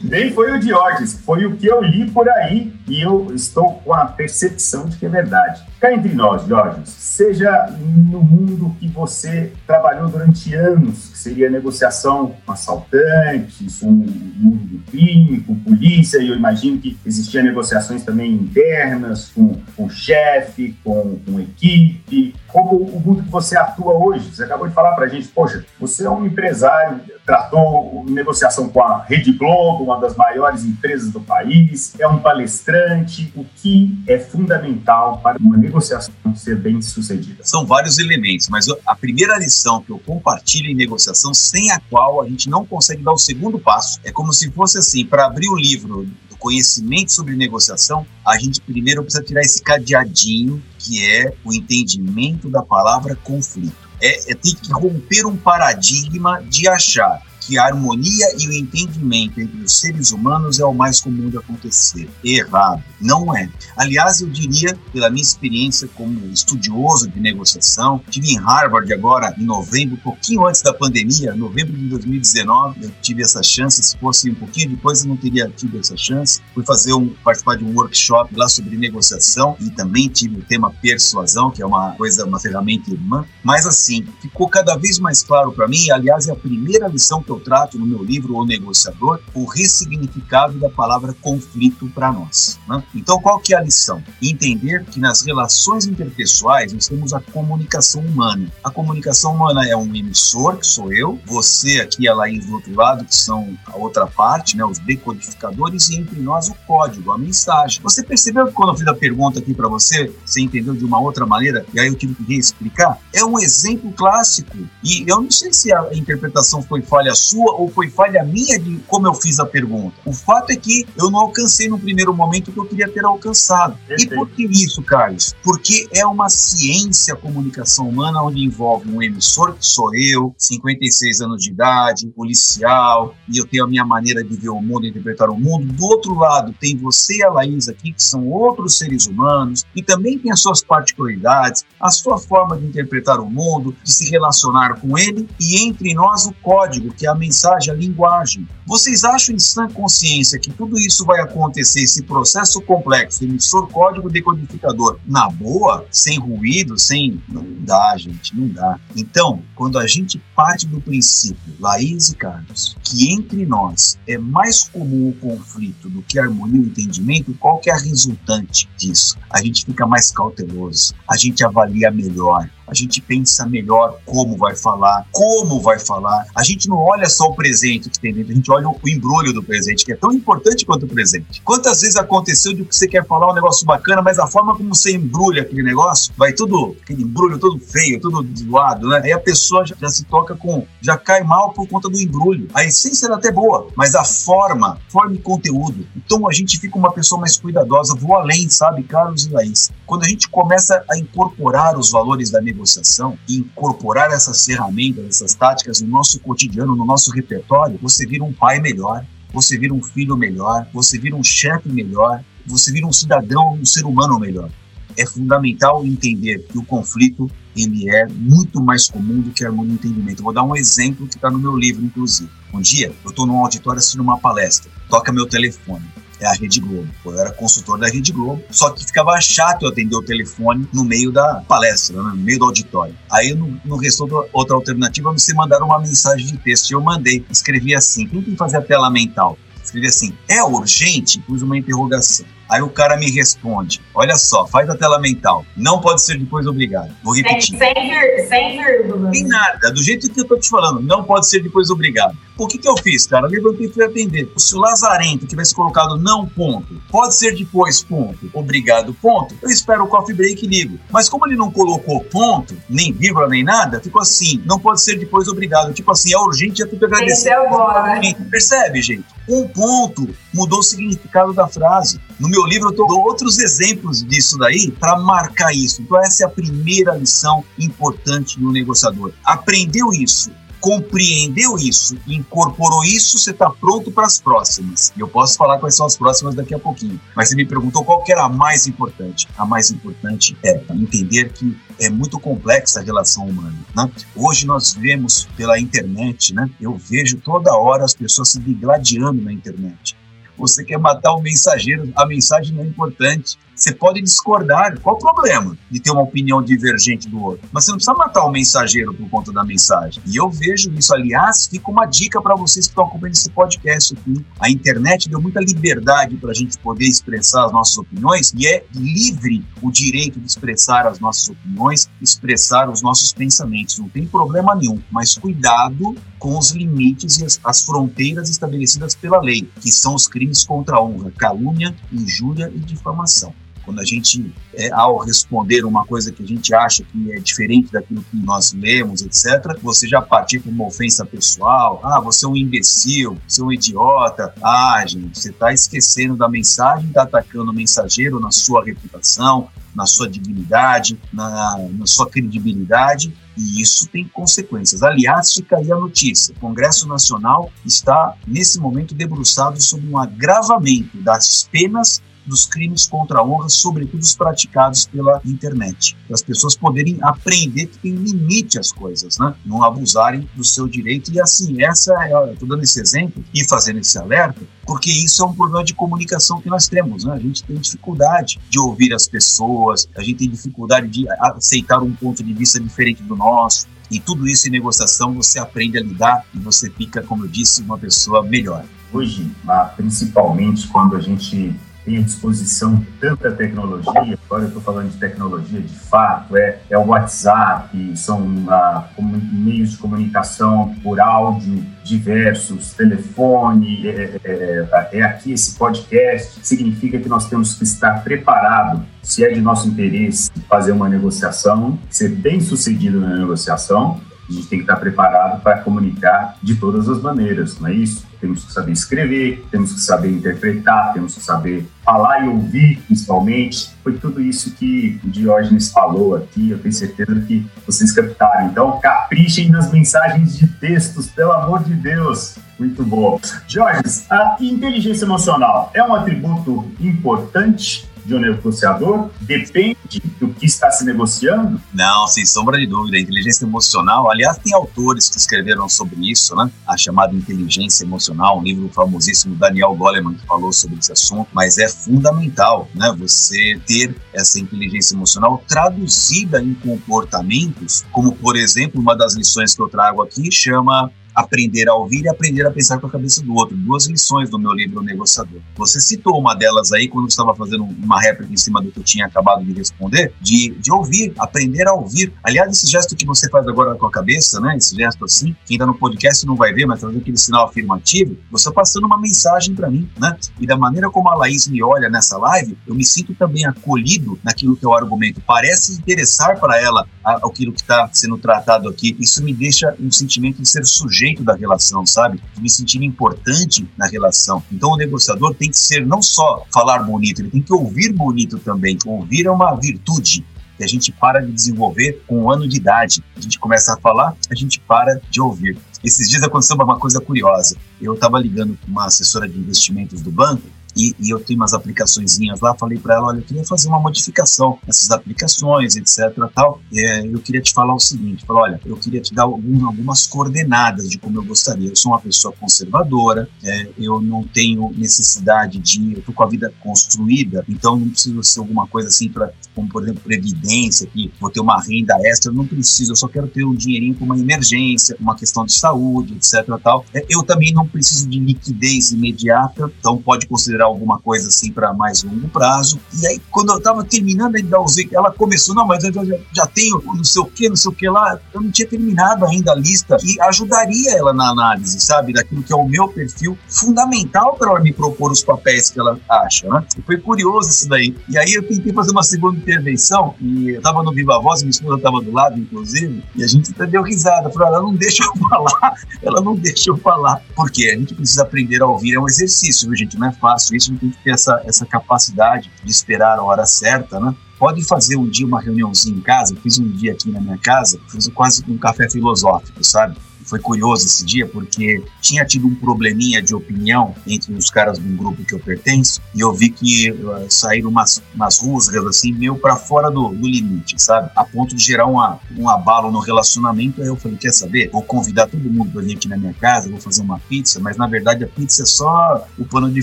nem foi o Diógenes, foi o que eu li por aí e eu estou com a percepção de que é verdade. Cá entre nós, Jorge, seja no mundo que você trabalhou durante anos, que seria negociação com assaltantes, com o mundo do crime, com polícia, e eu imagino que existiam negociações também internas, com, com chefe, com, com equipe, como o mundo que você atua hoje. Você acabou de falar para a gente, poxa, você é um empresário, tratou negociação com a Rede Globo, uma das maiores empresas do país, é um palestrante. O que é fundamental para uma negociação ser bem sucedida? São vários elementos, mas a primeira lição que eu compartilho em negociação, sem a qual a gente não consegue dar o segundo passo, é como se fosse assim: para abrir o livro do conhecimento sobre negociação, a gente primeiro precisa tirar esse cadeadinho que é o entendimento da palavra conflito. É, é ter que romper um paradigma de achar que a harmonia e o entendimento entre os seres humanos é o mais comum de acontecer. Errado. Não é. Aliás, eu diria, pela minha experiência como estudioso de negociação, tive em Harvard agora em novembro, pouquinho antes da pandemia, novembro de 2019, eu tive essa chance. Se fosse um pouquinho depois, eu não teria tido essa chance. Fui fazer um, participar de um workshop lá sobre negociação e também tive o tema persuasão, que é uma coisa, uma ferramenta irmã. Mas assim, ficou cada vez mais claro para mim. Aliás, é a primeira lição que eu trato no meu livro O Negociador, o ressignificado da palavra conflito para nós. Né? Então, qual que é a lição? Entender que nas relações interpessoais nós temos a comunicação humana. A comunicação humana é um emissor, que sou eu, você aqui e a Laís do outro lado, que são a outra parte, né, os decodificadores, e entre nós o código, a mensagem. Você percebeu que quando eu fiz a pergunta aqui para você, você entendeu de uma outra maneira, e aí eu tive que explicar? É um exemplo clássico. E eu não sei se a interpretação foi falha sua ou foi falha minha de como eu fiz a pergunta. O fato é que eu não alcancei no primeiro momento o que eu queria ter alcançado. E por que isso, Carlos? Porque é uma ciência a comunicação humana onde envolve um emissor, que sou eu, 56 anos de idade, policial, e eu tenho a minha maneira de ver o mundo, interpretar o mundo. Do outro lado, tem você e a Laís aqui, que são outros seres humanos, e também tem as suas particularidades, a sua forma de interpretar o mundo, de se relacionar com ele, e entre nós o código, que é a mensagem, a linguagem. Vocês acham em sã consciência que tudo isso vai acontecer, esse processo complexo, emissor, código, decodificador, na boa, sem ruído, sem. Não dá, gente, não dá. Então, quando a gente parte do princípio, Laís e Carlos, que entre nós é mais comum o conflito do que a harmonia e o entendimento, qual que é a resultante disso? A gente fica mais cauteloso, a gente avalia melhor, a gente pensa melhor como vai falar, como vai falar. A gente não olha só o presente que tem dentro, a gente olha o embrulho do presente, que é tão importante quanto o presente. Quantas vezes aconteceu de que você quer falar um negócio bacana, mas a forma como você embrulha aquele negócio, vai tudo, aquele embrulho todo feio, todo zoado, né? Aí a pessoa já, já se toca com, já cai mal por conta do embrulho. A essência era até boa, mas a forma, forma e conteúdo. Então a gente fica uma pessoa mais cuidadosa, vou além, sabe, Carlos e Laís. Quando a gente começa a incorporar os valores da negociação e incorporar essas ferramentas, essas táticas no nosso cotidiano, no nosso repertório, você vira um pai melhor, você vira um filho melhor, você vira um chefe melhor, você vira um cidadão, um ser humano melhor. É fundamental entender que o conflito ele é muito mais comum do que a harmonia entendimento. vou dar um exemplo que está no meu livro, inclusive. Um dia, eu estou num auditório assistindo uma palestra, toca meu telefone é a Rede Globo. Eu era consultor da Rede Globo, só que ficava chato eu atender o telefone no meio da palestra, né, no meio do auditório. Aí no, no restou outra alternativa, você mandaram uma mensagem de texto e eu mandei, escrevi assim, quem tem que fazer a tela mental? Escrevi assim, é urgente? Pus uma interrogação. Aí o cara me responde: Olha só, faz a tela mental. Não pode ser depois obrigado. Vou repetir. Sem, sem, sem vírgula. Sem nada, do jeito que eu tô te falando. Não pode ser depois obrigado. O que, que eu fiz, cara? Levantei e fui atender. Se o Lazarento tivesse colocado não, ponto, pode ser depois, ponto, obrigado, ponto, eu espero o coffee break e ligo. Mas como ele não colocou ponto, nem vírgula, nem nada, ficou assim: não pode ser depois, obrigado. Tipo assim, é urgente, é tudo agradecer. Agora. Percebe, gente? Um ponto mudou o significado da frase. No meu livro eu dou outros exemplos disso daí para marcar isso. Então essa é a primeira lição importante no negociador. Aprendeu isso, compreendeu isso, incorporou isso, você está pronto para as próximas. E eu posso falar quais são as próximas daqui a pouquinho. Mas você me perguntou qual que era a mais importante. A mais importante é entender que é muito complexa a relação humana. Né? Hoje nós vemos pela internet, né? eu vejo toda hora as pessoas se degladiando na internet. Você quer matar o mensageiro, a mensagem não é importante. Você pode discordar, qual o problema de ter uma opinião divergente do outro? Mas você não precisa matar o mensageiro por conta da mensagem. E eu vejo isso, aliás, fica uma dica para vocês que estão acompanhando esse podcast aqui. A internet deu muita liberdade para a gente poder expressar as nossas opiniões e é livre o direito de expressar as nossas opiniões, expressar os nossos pensamentos. Não tem problema nenhum, mas cuidado com os limites e as, as fronteiras estabelecidas pela lei, que são os crimes contra a honra, calúnia, injúria e difamação quando a gente, é, ao responder uma coisa que a gente acha que é diferente daquilo que nós lemos, etc., você já partir para uma ofensa pessoal. Ah, você é um imbecil, você é um idiota. Ah, gente, você está esquecendo da mensagem, está atacando o mensageiro na sua reputação, na sua dignidade, na, na sua credibilidade, e isso tem consequências. Aliás, fica aí a notícia: o Congresso Nacional está, nesse momento, debruçado sobre um agravamento das penas dos crimes contra a honra, sobretudo os praticados pela internet. Para as pessoas poderem aprender que tem limite às coisas, né? Não abusarem do seu direito. E assim, essa é, estou dando esse exemplo e fazendo esse alerta, porque isso é um problema de comunicação que nós temos, né? A gente tem dificuldade de ouvir as pessoas, a gente tem dificuldade de aceitar um ponto de vista diferente do nosso. E tudo isso em negociação você aprende a lidar e você fica, como eu disse, uma pessoa melhor. Hoje, principalmente quando a gente tem à disposição tanta tecnologia, agora eu estou falando de tecnologia de fato, é, é o WhatsApp, são ah, meios de comunicação por áudio diversos, telefone, é, é, é, aqui esse podcast, significa que nós temos que estar preparado, se é de nosso interesse fazer uma negociação, ser bem sucedido na negociação, A gente tem que estar preparado para comunicar de todas as maneiras, não é isso? Temos que saber escrever, temos que saber interpretar, temos que saber falar e ouvir, principalmente. Foi tudo isso que o Diógenes falou aqui, eu tenho certeza que vocês captaram. Então, caprichem nas mensagens de textos, pelo amor de Deus. Muito bom. Diógenes, a inteligência emocional é um atributo importante de um negociador? Depende do que está se negociando? Não, sem sombra de dúvida. A inteligência emocional, aliás, tem autores que escreveram sobre isso, né? A chamada inteligência emocional, um livro famosíssimo Daniel Goleman que falou sobre esse assunto, mas é fundamental, né? Você ter essa inteligência emocional traduzida em comportamentos, como por exemplo, uma das lições que eu trago aqui chama aprender a ouvir e aprender a pensar com a cabeça do outro. Duas lições do meu livro O Negociador. Você citou uma delas aí quando estava fazendo uma réplica em cima do que eu tinha acabado de responder, de, de ouvir, aprender a ouvir. Aliás, esse gesto que você faz agora com a cabeça, né? Esse gesto assim, quem está no podcast não vai ver, mas fazendo aquele sinal afirmativo, você está passando uma mensagem para mim, né? E da maneira como a Laís me olha nessa live, eu me sinto também acolhido naquilo que é o argumento. Parece interessar para ela aquilo que está sendo tratado aqui. Isso me deixa um sentimento de ser sujeito jeito da relação, sabe? De me sentir importante na relação. Então o negociador tem que ser não só falar bonito, ele tem que ouvir bonito também. Ouvir é uma virtude que a gente para de desenvolver com um ano de idade. A gente começa a falar, a gente para de ouvir. Esses dias aconteceu uma coisa curiosa. Eu estava ligando com uma assessora de investimentos do banco e, e eu tenho umas aplicações lá, falei para ela, olha, eu queria fazer uma modificação nessas aplicações, etc, tal, é, eu queria te falar o seguinte, falei, olha, eu queria te dar algum, algumas coordenadas de como eu gostaria, eu sou uma pessoa conservadora, é, eu não tenho necessidade de, eu tô com a vida construída, então não preciso ser alguma coisa assim para, como por exemplo, previdência, que vou ter uma renda extra, eu não preciso, eu só quero ter um dinheirinho para uma emergência, uma questão de saúde, etc, tal. É, eu também não preciso de liquidez imediata, então pode considerar alguma coisa assim para mais longo prazo. E aí, quando eu estava terminando ainda usei, ela começou, não, mas eu já, já tenho não sei o que, não sei o que lá. Eu não tinha terminado ainda a lista e ajudaria ela na análise, sabe, daquilo que é o meu perfil fundamental para ela me propor os papéis que ela acha, né? Foi curioso isso daí. E aí eu tentei fazer uma segunda intervenção e eu estava no Viva Voz, minha esposa estava do lado, inclusive, e a gente até deu risada. Falei, ela não deixa eu falar, ela não deixa eu falar. Porque a gente precisa aprender a ouvir, é um exercício, viu, gente? Não é fácil isso, a gente tem que ter essa, essa capacidade de esperar a hora certa, né? Pode fazer um dia uma reuniãozinha em casa, eu fiz um dia aqui na minha casa, fiz quase um café filosófico, sabe? Foi curioso esse dia porque tinha tido um probleminha de opinião entre os caras de um grupo que eu pertenço e eu vi que uh, saíram umas, umas rusgas assim, meio para fora do, do, limite, sabe? A ponto de gerar uma, um abalo no relacionamento. Aí eu falei: quer saber? Vou convidar todo mundo para vir aqui na minha casa, vou fazer uma pizza, mas na verdade a pizza é só o pano de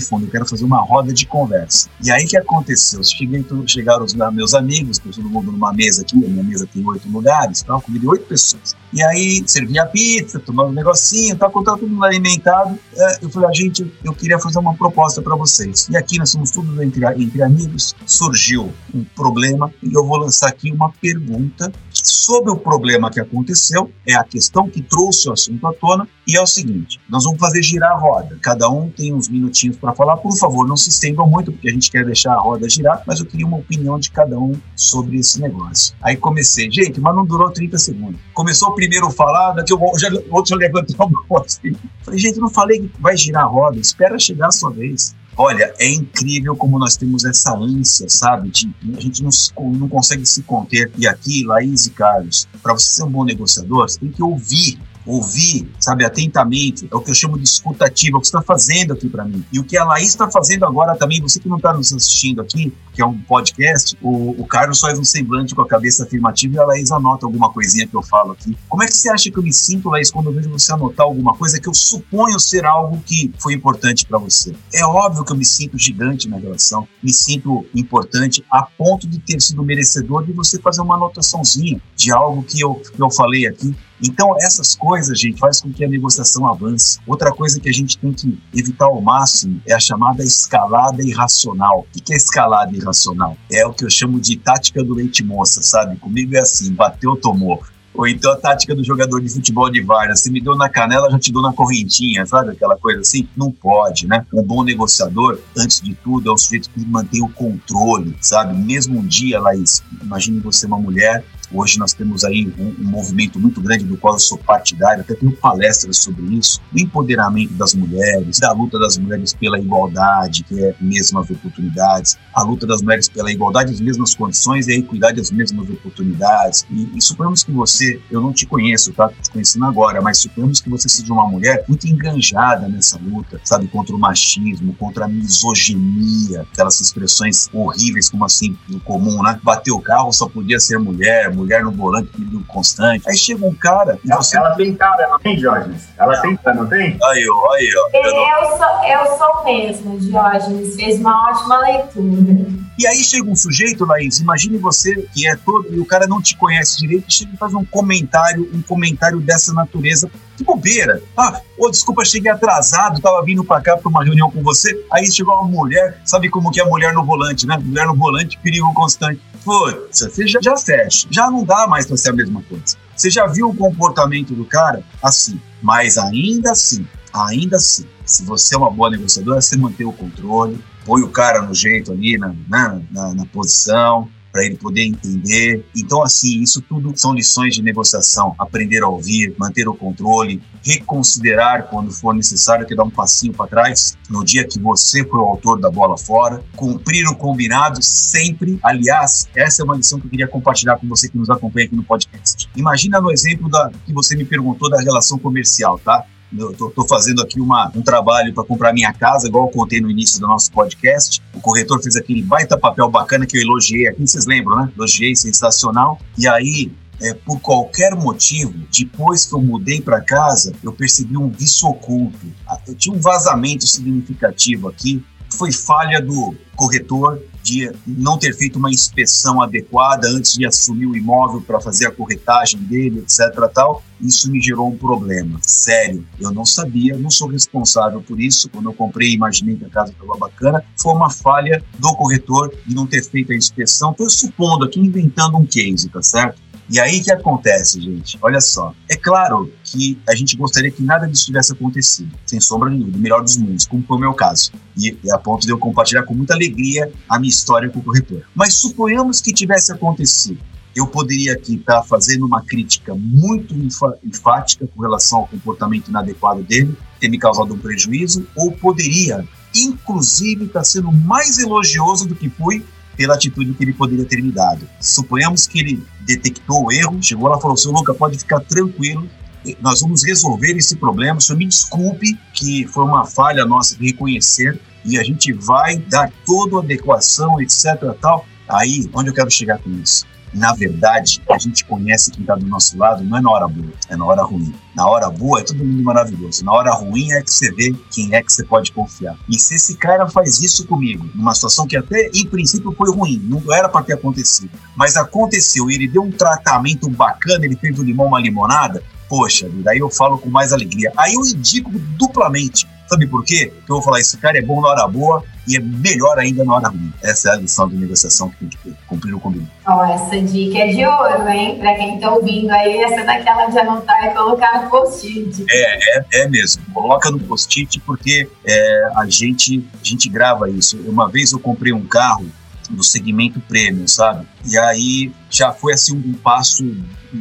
fundo. Eu quero fazer uma roda de conversa. E aí que aconteceu? Cheguei, chegaram os meus amigos, todo mundo numa mesa aqui, a minha mesa tem oito lugares, tal, convidei oito pessoas. E aí servi a pizza, tomando um negocinho, tá com todo mundo alimentado. É, eu falei, a gente, eu queria fazer uma proposta para vocês. E aqui nós somos todos entre, entre amigos. Surgiu um problema e eu vou lançar aqui uma pergunta sobre o problema que aconteceu, é a questão que trouxe o assunto à tona, e é o seguinte: nós vamos fazer girar a roda. Cada um tem uns minutinhos para falar. Por favor, não se estendam muito, porque a gente quer deixar a roda girar, mas eu queria uma opinião de cada um sobre esse negócio. Aí comecei, gente, mas não durou 30 segundos. Começou o primeiro a falar, daqui o outro já levantou a mão assim. Falei, gente, eu não falei que vai girar a roda, espera chegar a sua vez. Olha, é incrível como nós temos essa ânsia, sabe? De, a gente não, não consegue se conter. E aqui, Laís e Carlos, para você ser um bom negociador, você tem que ouvir ouvir, sabe, atentamente, é o que eu chamo de escutativa, é o que você está fazendo aqui para mim. E o que a Laís está fazendo agora também, você que não está nos assistindo aqui, que é um podcast, o, o Carlos faz um semblante com a cabeça afirmativa e a Laís anota alguma coisinha que eu falo aqui. Como é que você acha que eu me sinto, Laís, quando eu vejo você anotar alguma coisa que eu suponho ser algo que foi importante para você? É óbvio que eu me sinto gigante na relação, me sinto importante a ponto de ter sido merecedor de você fazer uma anotaçãozinha de algo que eu, que eu falei aqui então, essas coisas, gente, faz com que a negociação avance. Outra coisa que a gente tem que evitar ao máximo é a chamada escalada irracional. O que é escalada irracional? É o que eu chamo de tática do leite moça, sabe? Comigo é assim, bateu, tomou. Ou então a tática do jogador de futebol de várzea, se me deu na canela, já te dou na correntinha, sabe? Aquela coisa assim. Não pode, né? Um bom negociador, antes de tudo, é o sujeito que mantém o controle, sabe? Mesmo um dia, Laís, imagine você uma mulher Hoje nós temos aí um, um, movimento muito grande do qual eu sou partidário, até tenho palestras sobre isso, o empoderamento das mulheres, da luta das mulheres pela igualdade, que é mesmas oportunidades, a luta das mulheres pela igualdade, as mesmas condições e a equidade, as mesmas oportunidades. E, e suponhamos que você, eu não te conheço, tá? Te conhecendo agora, mas suponhamos que você seja uma mulher muito enganjada nessa luta, sabe, contra o machismo, contra a misoginia, aquelas expressões horríveis como assim, no comum, né? Bater o carro só podia ser mulher, mulher no volante, perigo constante. Aí chega um cara. Ela, você... ela tem cara, não tem, Diógenes? Ela tem cara, não tem? Aí, ó, aí, ó. Eu, eu, sou, eu sou mesmo, Diógenes. Fez uma ótima leitura. E aí chega um sujeito, Laís, imagine você que é todo, e o cara não te conhece direito, e chega e faz um comentário, um comentário dessa natureza. Que bobeira! Ah, oh, desculpa, cheguei atrasado, tava vindo pra cá pra uma reunião com você. Aí chegou uma mulher, sabe como que é mulher no volante, né? Mulher no volante, perigo constante. Putz, você já, já fecha, já não dá mais pra ser a mesma coisa. Você já viu o comportamento do cara? Assim. Mas ainda assim, ainda assim, se você é uma boa negociadora, você mantém o controle, põe o cara no jeito ali, na, na, na, na posição, para ele poder entender. Então, assim, isso tudo são lições de negociação. Aprender a ouvir, manter o controle, reconsiderar quando for necessário, que dar um passinho para trás no dia que você foi o autor da bola fora, cumprir o combinado sempre. Aliás, essa é uma lição que eu queria compartilhar com você que nos acompanha aqui no podcast. Imagina no exemplo da que você me perguntou da relação comercial, tá? Estou fazendo aqui uma, um trabalho para comprar minha casa, igual eu contei no início do nosso podcast. O corretor fez aquele baita papel bacana que eu elogiei aqui, vocês lembram, né? Elogiei, sensacional. E aí, é, por qualquer motivo, depois que eu mudei para casa, eu percebi um vício oculto. Ah, eu tinha um vazamento significativo aqui. Foi falha do corretor de não ter feito uma inspeção adequada antes de assumir o imóvel para fazer a corretagem dele, etc. Tal, isso me gerou um problema sério. Eu não sabia, não sou responsável por isso. Quando eu comprei, imaginei que a casa estava bacana. Foi uma falha do corretor de não ter feito a inspeção. Estou supondo aqui, inventando um case, tá certo? E aí o que acontece, gente? Olha só. É claro que a gente gostaria que nada disso tivesse acontecido, sem sombra nenhuma, do melhor dos mundos, como foi o meu caso. E é a ponto de eu compartilhar com muita alegria a minha história com o corretor. Mas suponhamos que tivesse acontecido. Eu poderia aqui estar tá fazendo uma crítica muito enfática com relação ao comportamento inadequado dele, ter me causado um prejuízo, ou poderia, inclusive, estar tá sendo mais elogioso do que fui pela atitude que ele poderia ter me dado. Suponhamos que ele detectou o erro, chegou lá e falou: seu Luca, pode ficar tranquilo, nós vamos resolver esse problema. O senhor me desculpe que foi uma falha nossa de reconhecer e a gente vai dar toda a adequação, etc. Tal. Aí, onde eu quero chegar com isso? Na verdade, a gente conhece quem está do nosso lado não é na hora boa, é na hora ruim. Na hora boa é todo mundo maravilhoso. Na hora ruim é que você vê quem é que você pode confiar. E se esse cara faz isso comigo, numa situação que até em princípio foi ruim, não era para ter acontecido, mas aconteceu e ele deu um tratamento bacana, ele fez do limão uma limonada, poxa, daí eu falo com mais alegria. Aí eu indico duplamente. Sabe por quê? Porque eu vou falar, esse cara é bom na hora boa e é melhor ainda na hora ruim. Essa é a lição de negociação que tem que ter, cumprir o combinado. Ó, essa dica é de ouro, hein? Pra quem tá ouvindo aí, essa é daquela de anotar e colocar no post-it. É, é, é mesmo. Coloca no post-it porque é, a, gente, a gente grava isso. Uma vez eu comprei um carro do segmento premium, sabe? E aí já foi assim um passo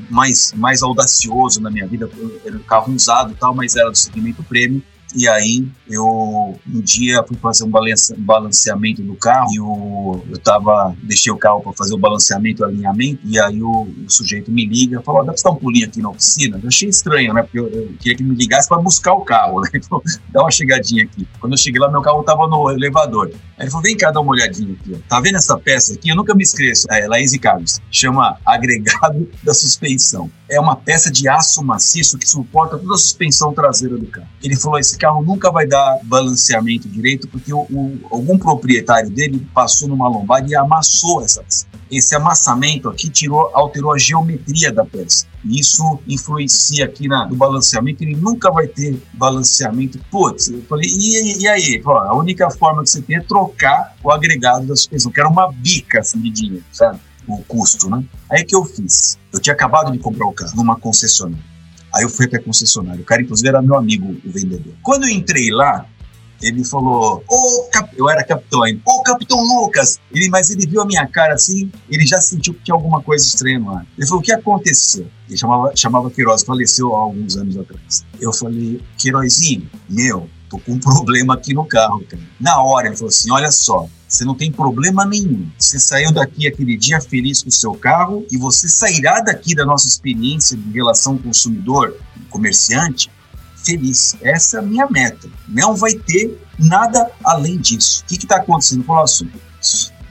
mais, mais audacioso na minha vida. Era um carro usado e tal, mas era do segmento premium. E aí eu um dia fui fazer um, balance, balanceamento do carro e eu tava, deixei o carro para fazer o balanceamento o alinhamento, e aí o, o sujeito me liga falou: dá pra dar um pulinho aqui na oficina? Eu achei estranho, né? Porque eu, eu queria que me ligasse para buscar o carro, né? (laughs) Então, dá uma chegadinha aqui. Quando eu cheguei lá, meu carro tava no elevador. Aí ele falou: vem cá, dá uma olhadinha aqui. Ó. Tá vendo essa peça aqui? Eu nunca me esqueço. É Laís e Carlos. Chama agregado (laughs) da suspensão. É uma peça de aço maciço que suporta toda a suspensão traseira do carro. Ele falou: esse carro nunca vai dar balanceamento direito, porque o, o, algum proprietário dele passou numa lombada e amassou essa, esse amassamento aqui tirou, alterou a geometria da peça. E isso influencia aqui na, no balanceamento, ele nunca vai ter balanceamento. Putz, eu falei, e, e aí? A única forma que você tem é trocar o agregado da suspensão, que era uma bica assim, de dinheiro, sabe? O custo, né? Aí que eu fiz? Eu tinha acabado de comprar o carro numa concessionária. Aí eu fui até a concessionária. O cara, inclusive, era meu amigo, o vendedor. Quando eu entrei lá, Ele falou, ô, cap... eu era capitão ainda, ô, capitão Lucas. Ele, mas ele viu a minha cara assim, ele já sentiu que tinha alguma coisa estranha ar. Ele falou, o que aconteceu? Ele chamava, chamava Queiroz, faleceu há alguns anos atrás. Eu falei, Queirozinho, meu, tô com um problema aqui no carro, cara. Na hora, ele falou assim, olha só, você não tem problema nenhum. Você saiu daqui aquele dia feliz com o seu carro e você sairá daqui da nossa experiência de relação consumidor, comerciante, feliz. Essa é a minha meta. Não vai ter nada além disso. O que está acontecendo? Falou assim,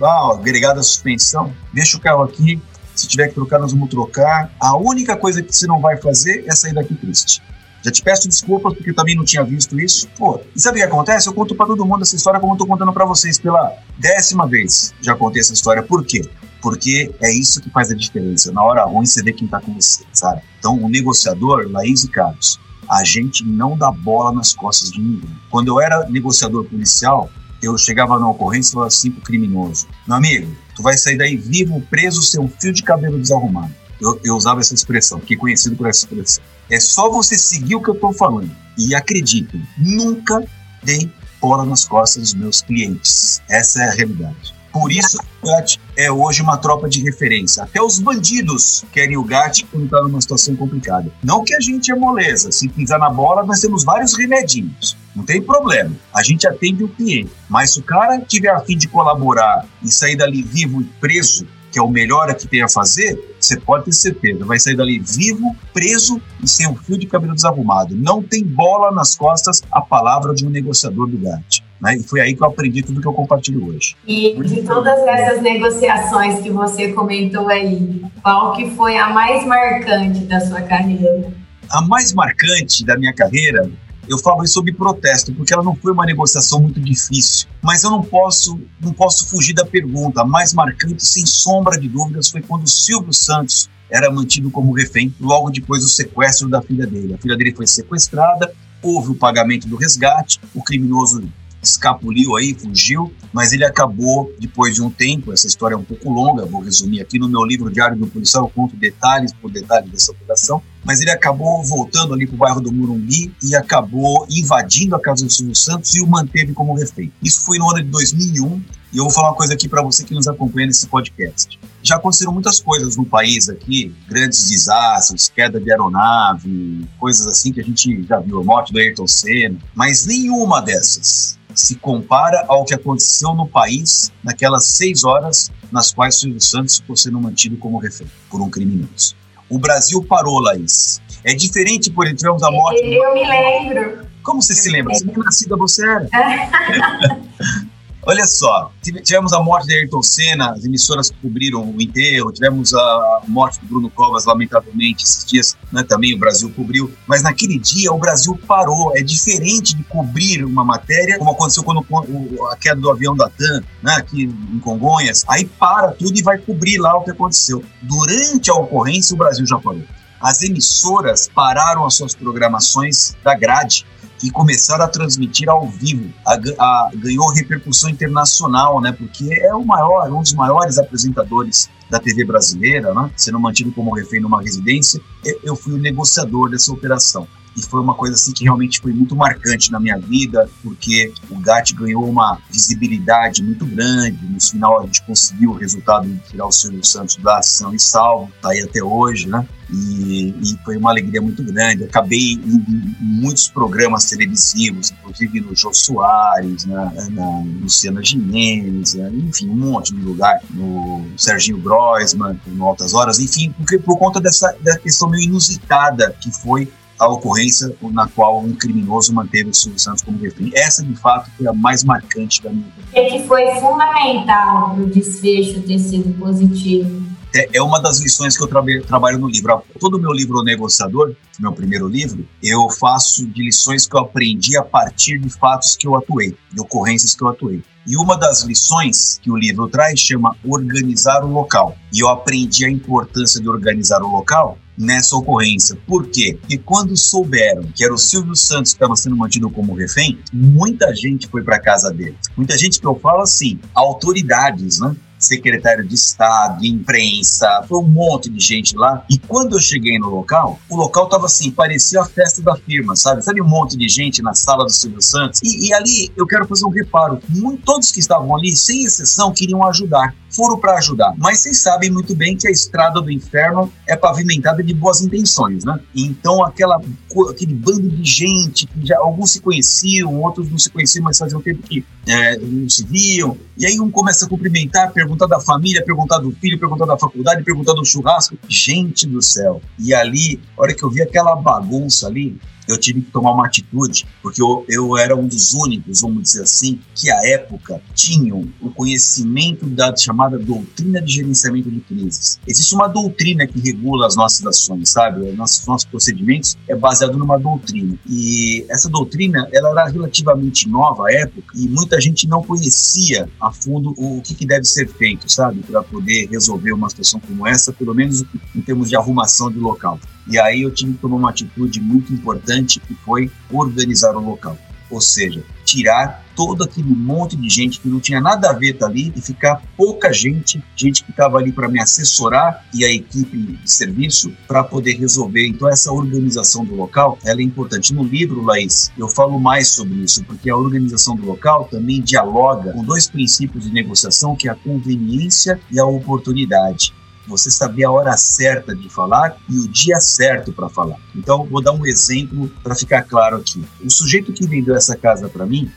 ah, agregada a suspensão, deixa o carro aqui, se tiver que trocar, nós vamos trocar. A única coisa que você não vai fazer é sair daqui triste. Já te peço desculpas porque também não tinha visto isso. Pô, e sabe o que acontece? Eu conto para todo mundo essa história como eu tô contando para vocês pela décima vez. Já contei essa história. Por quê? Porque é isso que faz a diferença. Na hora ruim você vê quem tá com você, sabe? Então, o negociador, Laís e Carlos, a gente não dá bola nas costas de ninguém. Quando eu era negociador policial, eu chegava na ocorrência e falava assim pro criminoso: Meu amigo, tu vai sair daí vivo, preso, sem um fio de cabelo desarrumado. Eu, eu, usava essa expressão, fiquei conhecido por essa expressão. É só você seguir o que eu estou falando. E acreditem, nunca dei bola nas costas dos meus clientes. Essa é a realidade. Por isso, o GAT é hoje uma tropa de referência. Até os bandidos querem o GAT quando está numa situação complicada. Não que a gente é moleza. Se pisar na bola, nós temos vários remedinhos. Não tem problema. A gente atende o cliente. Mas se o cara tiver a fim de colaborar e sair dali vivo e preso, que é o melhor que tem a fazer, você pode ter certeza, vai sair dali vivo, preso e sem um fio de cabelo desarrumado. Não tem bola nas costas a palavra de um negociador do GAT. Né? E foi aí que eu aprendi tudo que eu compartilho hoje. E de todas essas negociações que você comentou aí, qual que foi a mais marcante da sua carreira? A mais marcante da minha carreira eu falo isso sob protesto, porque ela não foi uma negociação muito difícil. Mas eu não posso, não posso fugir da pergunta. A mais marcante, sem sombra de dúvidas, foi quando Silvio Santos era mantido como refém logo depois do sequestro da filha dele. A filha dele foi sequestrada, houve o pagamento do resgate, o criminoso escapuliu aí, fugiu, mas ele acabou, depois de um tempo, essa história é um pouco longa, vou resumir aqui no meu livro Diário do Policial, eu conto detalhes por detalhes dessa operação, mas ele acabou voltando ali para o bairro do Murumbi e acabou invadindo a casa do Silvio Santos e o manteve como refém. Isso foi no ano de 2001, e eu vou falar uma coisa aqui para você que nos acompanha nesse podcast. Já aconteceram muitas coisas no país aqui, grandes desastres, queda de aeronave, coisas assim que a gente já viu, a morte do Ayrton Senna, mas nenhuma dessas se compara ao que aconteceu no país naquelas seis horas nas quais Silvio Santos ficou sendo mantido como refém por um criminoso. O Brasil parou, Laís. É diferente por entramos a morte. Eu me lembro. Como você se lembra? Você nem nascida você era. (laughs) Olha só, tivemos a morte de Ayrton Senna, as emissoras cobriram o enterro, tivemos a morte do Bruno Covas, lamentavelmente, esses dias né, também o Brasil cobriu, mas naquele dia o Brasil parou. É diferente de cobrir uma matéria, como aconteceu quando a queda do avião da TAM, né, aqui em Congonhas, aí para tudo e vai cobrir lá o que aconteceu. Durante a ocorrência, o Brasil já parou. As emissoras pararam as suas programações da grade e começaram a transmitir ao vivo. A, a, ganhou repercussão internacional, né? Porque é o maior, um dos maiores apresentadores da TV brasileira, né? Sendo mantido como refém numa residência. Eu, eu fui o negociador dessa operação e foi uma coisa assim que realmente foi muito marcante na minha vida, porque o GAT ganhou uma visibilidade muito grande. No final a gente conseguiu o resultado de tirar o Silvio Santos da ação e salvo, tá aí até hoje, né? E, e, foi uma alegria muito grande. Acabei em, muitos programas televisivos, inclusive no Jô Soares, na, na Luciana Gimenez, né? enfim, um monte de lugar, no Serginho Groisman, no Altas Horas, enfim, porque por conta dessa, dessa questão meio inusitada que foi a ocorrência na qual um criminoso manteve o Silvio Santos como refém. Essa, de fato, foi a mais marcante da minha vida. O que foi fundamental para o desfecho ter sido positivo? É, é uma das lições que eu tra trabalho no livro. Todo o meu livro O Negociador, meu primeiro livro, eu faço de lições que eu aprendi a partir de fatos que eu atuei, de ocorrências que eu atuei. E uma das lições que o livro traz chama organizar o local. E eu aprendi a importância de organizar o local nessa ocorrência. Por quê? Porque quando souberam que era o Silvio Santos que estava sendo mantido como refém, muita gente foi para casa dele. Muita gente que eu falo assim, autoridades, né? Secretário de Estado, imprensa, foi um monte de gente lá. E quando eu cheguei no local, o local tava assim, parecia a festa da firma, sabe? Sabe um monte de gente na sala do Silvio Santos? E, e ali eu quero fazer um reparo. Muito, todos que estavam ali, sem exceção, queriam ajudar. Foram para ajudar. Mas vocês sabem muito bem que a estrada do inferno é pavimentada de boas intenções, né? Então aquela, aquele bando de gente, que já, alguns se conheciam, outros não se conheciam, mas faziam tempo que é, não se viam. E aí um começa a cumprimentar, perguntar da família, perguntar do filho, perguntar da faculdade, perguntar do churrasco. Gente do céu. E ali, a hora que eu vi aquela bagunça ali, eu tive que tomar uma atitude, porque eu, eu era um dos únicos, vamos dizer assim, que à época tinham o conhecimento da chamada doutrina de gerenciamento de crises. Existe uma doutrina que regula as nossas ações, sabe? Nossos, nossos procedimentos é baseado numa doutrina. E essa doutrina, ela era relativamente nova à época e muita gente não conhecia a fundo o que, que deve ser feito, sabe? Para poder resolver uma situação como essa, pelo menos em termos de arrumação de local. E aí tive que tomar uma atitude muito importante que foi organizar o local. Ou seja, tirar todo aquele monte de gente que não tinha nada a ver tá ali e ficar pouca gente, gente que estava ali para me assessorar e a equipe de serviço para poder resolver. Então essa organização do local, ela é importante. No livro, Laís, eu falo mais sobre isso, porque a organização do local também dialoga com dois princípios de negociação, que é a conveniência e a oportunidade você saber a hora certa de falar e o dia certo para falar. Então, vou dar um exemplo para ficar claro aqui. O sujeito que vendeu essa casa para mim,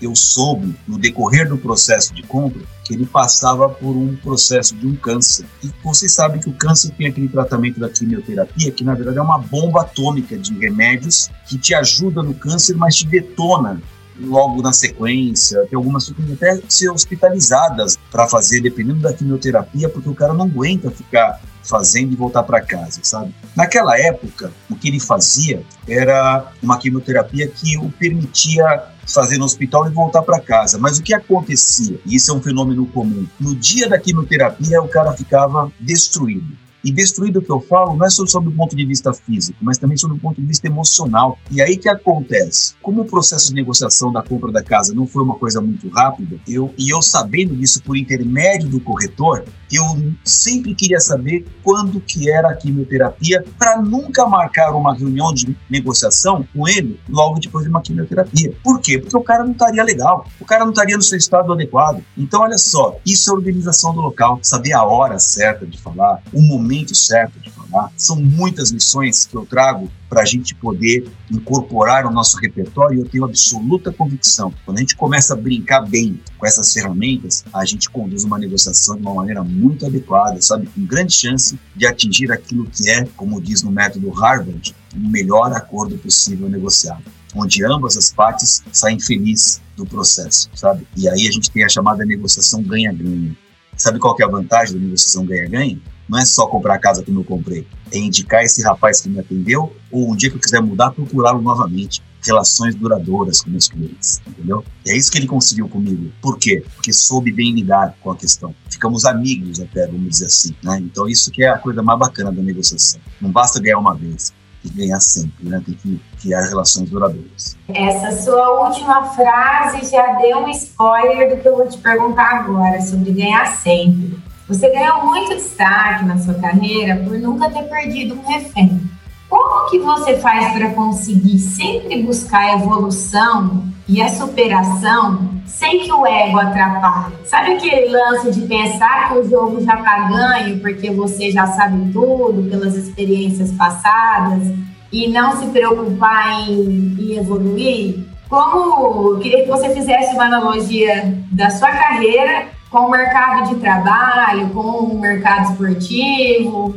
eu soube no decorrer do processo de compra que ele passava por um processo de um câncer. E vocês sabem que o câncer tem aquele tratamento da quimioterapia, que na verdade é uma bomba atômica de remédios que te ajuda no câncer, mas te detona logo na sequência. Tem algumas que até ser hospitalizadas para fazer, dependendo da quimioterapia, porque o cara não aguenta ficar fazendo e voltar para casa, sabe? Naquela época, o que ele fazia era uma quimioterapia que o permitia fazer no hospital e voltar para casa. Mas o que acontecia? E isso é um fenômeno comum. No dia da quimioterapia, o cara ficava destruído. E destruído que eu falo não é só sob o ponto de vista físico, mas também sob o ponto de vista emocional. E aí que acontece? Como o processo de negociação da compra da casa não foi uma coisa muito rápida, eu e eu sabendo disso por intermédio do corretor, eu sempre queria saber quando que era a quimioterapia para nunca marcar uma reunião de negociação com ele logo depois de uma quimioterapia. Por quê? Porque o cara não estaria legal, o cara não estaria no seu estado adequado. Então, olha só, isso é organização do local, saber a hora certa de falar, o momento momento certo de falar. São muitas lições que eu trago para a gente poder incorporar o nosso repertório e eu tenho absoluta convicção. Quando a gente começa a brincar bem com essas ferramentas, a gente conduz uma negociação de uma maneira muito adequada, sabe? Com grande chance de atingir aquilo que é, como diz no método Harvard, o melhor acordo possível negociado onde ambas as partes saem felizes do processo, sabe? E aí a gente tem a chamada negociação ganha-ganha. Sabe qual que é a vantagem da negociação ganha-ganha? Não é só comprar a casa como eu comprei, é indicar esse rapaz que me atendeu ou um dia que eu quiser mudar, procurá-lo novamente. Relações duradouras com meus clientes, entendeu? E é isso que ele conseguiu comigo. Por quê? Porque soube bem lidar com a questão. Ficamos amigos até, vamos dizer assim, né? Então isso que é a coisa mais bacana da negociação. Não basta ganhar uma vez, tem que ganhar sempre, né? Tem que criar relações duradouras. Essa sua última frase já deu um spoiler do que eu vou te perguntar agora sobre ganhar sempre. Você ganhou muito destaque na sua carreira por nunca ter perdido um refém. Como que você faz para conseguir sempre buscar a evolução e a superação sem que o ego atrapalhe? Sabe aquele lance de pensar que o jogo já está ganho porque você já sabe tudo pelas experiências passadas e não se preocupar em, em evoluir? Como eu queria que você fizesse uma analogia da sua carreira com o mercado de trabalho, com o mercado esportivo?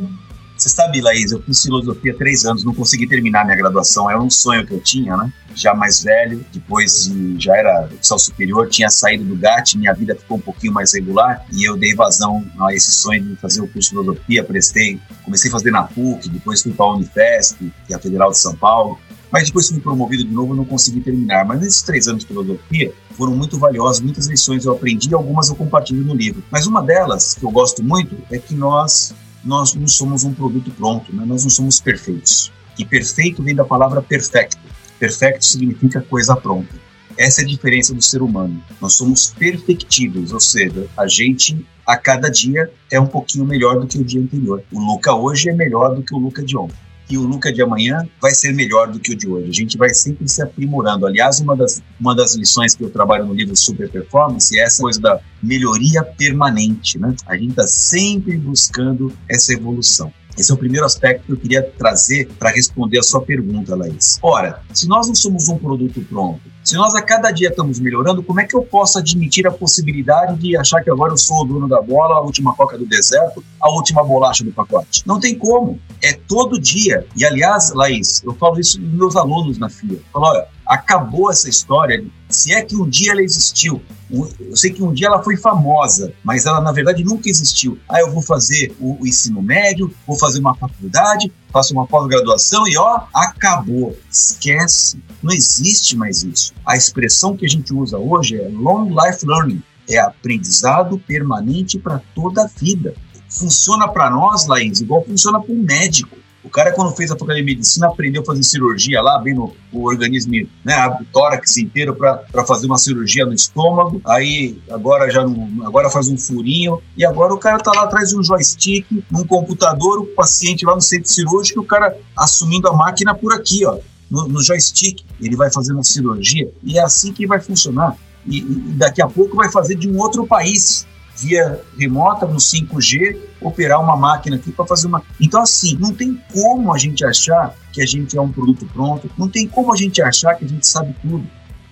Você sabe, Laís, eu fiz filosofia três anos, não consegui terminar minha graduação, era um sonho que eu tinha, né? Já mais velho, depois de, já era oficial superior, tinha saído do GAT, minha vida ficou um pouquinho mais regular e eu dei vazão a esse sonho de fazer o curso de filosofia, prestei, comecei a fazer na PUC, depois fui para a Unifesp, que é a Federal de São Paulo, mas depois fui promovido de novo, não consegui terminar. Mas nesses três anos de filosofia foram muito valiosos, muitas lições eu aprendi, algumas eu compartilho no livro. Mas uma delas que eu gosto muito é que nós nós não somos um produto pronto, né? nós não somos perfeitos. E perfeito vem da palavra perfecto. Perfecto significa coisa pronta. Essa é a diferença do ser humano. Nós somos perfectíveis, ou seja, a gente a cada dia é um pouquinho melhor do que o dia anterior. O Luca hoje é melhor do que o Luca de ontem. E o Luca de amanhã vai ser melhor do que o de hoje. A gente vai sempre se aprimorando. Aliás, uma das, uma das lições que eu trabalho no livro Super Performance é essa coisa da melhoria permanente. Né? A gente está sempre buscando essa evolução. Esse é o primeiro aspecto que eu queria trazer para responder a sua pergunta, Laís. Ora, se nós não somos um produto pronto, se nós a cada dia estamos melhorando, como é que eu posso admitir a possibilidade de achar que agora eu sou o dono da bola, a última coca do deserto, a última bolacha do pacote? Não tem como. É todo dia. E aliás, Laís, eu falo isso dos meus alunos na FIA. Falo, olha, acabou essa história. Se é que um dia ela existiu, eu sei que um dia ela foi famosa, mas ela na verdade nunca existiu. Ah, eu vou fazer o, o ensino médio, vou fazer uma faculdade, faço uma pós-graduação e ó, acabou. Esquece. Não existe mais isso. A expressão que a gente usa hoje é long life learning. É aprendizado permanente para toda a vida. Funciona para nós, Laís, igual funciona para um médico. O cara, quando fez a faculdade de medicina, aprendeu a fazer cirurgia lá, no o organismo, né, o tórax inteiro para fazer uma cirurgia no estômago. Aí, agora já não, agora faz um furinho. E agora o cara tá lá atrás de um joystick, num computador, o paciente lá no centro cirúrgico, o cara assumindo a máquina por aqui, ó, no, no joystick. Ele vai fazendo a cirurgia e é assim que vai funcionar. E, e daqui a pouco vai fazer de um outro país via remota, no 5G, operar uma máquina aqui para fazer uma. Então, assim, não tem como a gente achar que a gente é um produto pronto, não tem como a gente achar que a gente sabe tudo.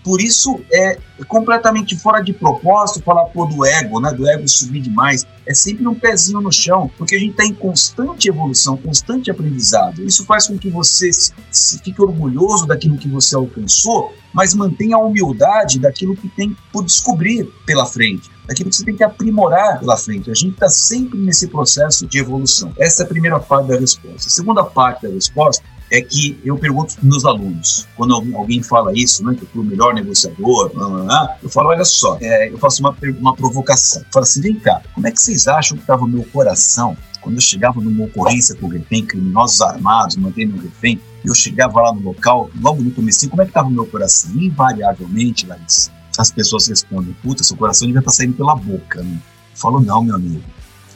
Por isso é completamente fora de propósito falar pô, do ego, né? Do ego subir demais. É sempre um pezinho no chão, porque a gente está em constante evolução, constante aprendizado. Isso faz com que você se, fique orgulhoso daquilo que você alcançou, mas mantenha a humildade daquilo que tem por descobrir pela frente daquilo que você tem que aprimorar pela frente. A gente está sempre nesse processo de evolução. Essa é a primeira parte da resposta. A segunda parte da resposta é que eu pergunto para meus alunos, quando alguém fala isso, né, que eu fui o melhor negociador, eu falo, olha só, é, eu faço uma, uma provocação. Eu falo assim, vem cá, como é que vocês acham que estava o meu coração quando eu chegava numa ocorrência com refém, criminosos armados, mantendo um refém, eu chegava lá no local, logo no começo, como é que estava o meu coração? Invariavelmente, Larissa, as pessoas respondem, puta, seu coração devia estar tá saindo pela boca, né? Eu falo, não, meu amigo,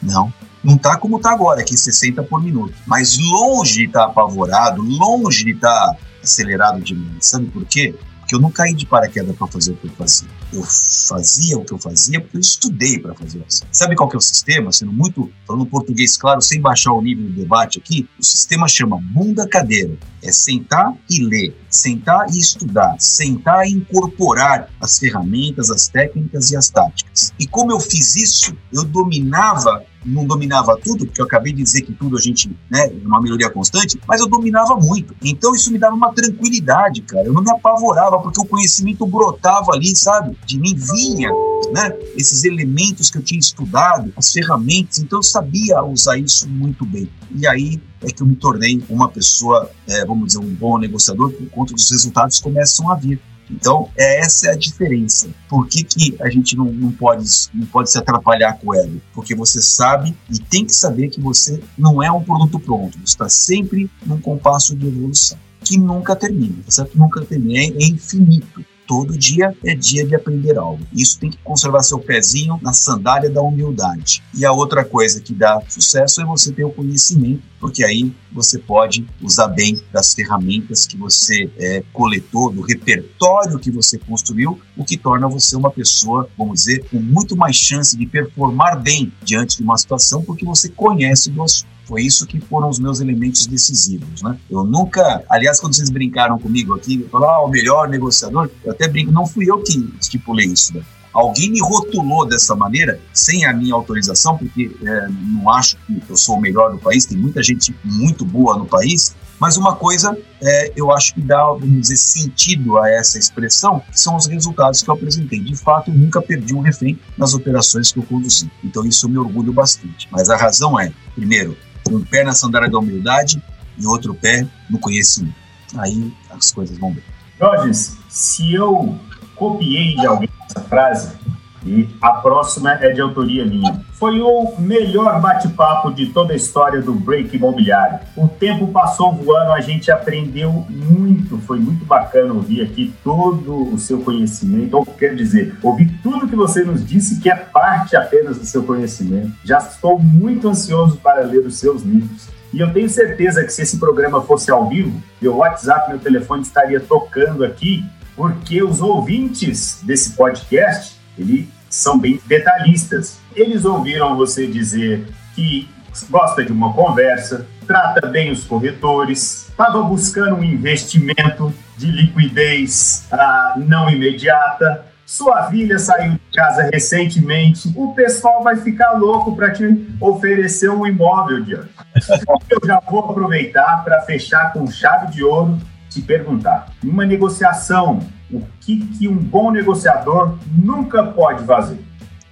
não. Não está como está agora, aqui 60 por minuto. Mas longe de estar tá apavorado, longe de estar tá acelerado demais. Sabe por quê? Porque eu não caí de paraquedas para fazer o que eu fazia. Eu fazia o que eu fazia porque eu estudei para fazer isso. Sabe qual que é o sistema? Sendo muito, falando português claro, sem baixar o nível do debate aqui, o sistema chama bunda cadeira. É sentar e ler, sentar e estudar, sentar e incorporar as ferramentas, as técnicas e as táticas. E como eu fiz isso, eu dominava não dominava tudo, porque eu acabei de dizer que tudo a gente, né, uma melhoria constante, mas eu dominava muito. Então isso me dava uma tranquilidade, cara. Eu não me apavorava, porque o conhecimento brotava ali, sabe? De mim vinha, né? Esses elementos que eu tinha estudado, as ferramentas, então eu sabia usar isso muito bem. E aí é que eu me tornei uma pessoa, é, vamos dizer, um bom negociador, por conta dos resultados começam a vir. Então, é, essa é a diferença. Por que, que a gente não, não, pode, não pode se atrapalhar com ego? Porque você sabe e tem que saber que você não é um produto pronto. Você está sempre num compasso de evolução que nunca termina, tá certo? Nunca termina, é infinito. Todo dia é dia de aprender algo. Isso tem que conservar seu pezinho na sandália da humildade. E a outra coisa que dá sucesso é você ter o conhecimento, porque aí você pode usar bem das ferramentas que você é, coletou, do repertório que você construiu, o que torna você uma pessoa, vamos dizer, com muito mais chance de performar bem diante de uma situação, porque você conhece do assunto. Foi isso que foram os meus elementos decisivos, né? Eu nunca, aliás, quando vocês brincaram comigo aqui, falaram, ah, o melhor negociador, eu até brinco, não fui eu que estipulei isso, né? Alguém me rotulou dessa maneira, sem a minha autorização, porque é, não acho que eu sou o melhor do país, tem muita gente muito boa no país, mas uma coisa é, eu acho que dá, vamos dizer, sentido a essa expressão, que são os resultados que eu apresentei. De fato, eu nunca perdi um refém nas operações que eu conduzi. Então, isso eu me orgulho bastante. Mas a razão é, primeiro, um pé na sandália da humildade e outro pé no conhecimento. Aí as coisas vão bem. Jorge, se eu copiei de alguém essa frase, E a próxima é de autoria minha. Foi o melhor bate-papo de toda a história do break imobiliário. O tempo passou voando, a gente aprendeu muito, foi muito bacana ouvir aqui todo o seu conhecimento, ou quer dizer, ouvir tudo que você nos disse que é parte apenas do seu conhecimento. Já estou muito ansioso para ler os seus livros. E eu tenho certeza que se esse programa fosse ao vivo, meu WhatsApp, meu telefone estaria tocando aqui, porque os ouvintes desse podcast, eles são bem detalhistas. Eles ouviram você dizer que gosta de uma conversa, trata bem os corretores, estava buscando um investimento de liquidez ah, não imediata, sua filha saiu de casa recentemente, o pessoal vai ficar louco para te oferecer um imóvel, Diante. (laughs) Eu já vou aproveitar para fechar com chave de ouro, te perguntar, uma negociação, o que, que um bom negociador nunca pode fazer?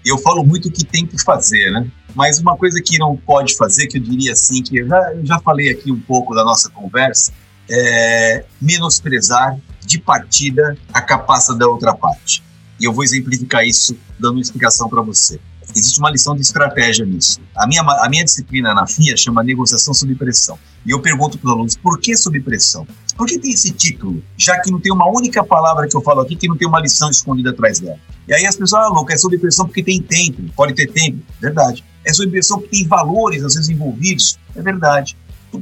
Eu falo muito que tem que fazer, né? Mas uma coisa que não pode fazer, que eu diria assim, que eu já, eu já falei aqui um pouco da nossa conversa, é menosprezar de partida a capacidade da outra parte. E eu vou exemplificar isso dando uma explicação para você. Existe uma lição de estratégia nisso. A minha, a minha disciplina na FIA chama negociação sob pressão. E eu pergunto para os alunos, por que sob pressão? Por que tem esse título? Já que não tem uma única palavra que eu falo aqui que não tem uma lição escondida atrás dela. E aí as pessoas, ah, louco, é sob pressão porque tem tempo, pode ter tempo. Verdade. É sob pressão porque tem valores, às vezes, envolvidos. É verdade.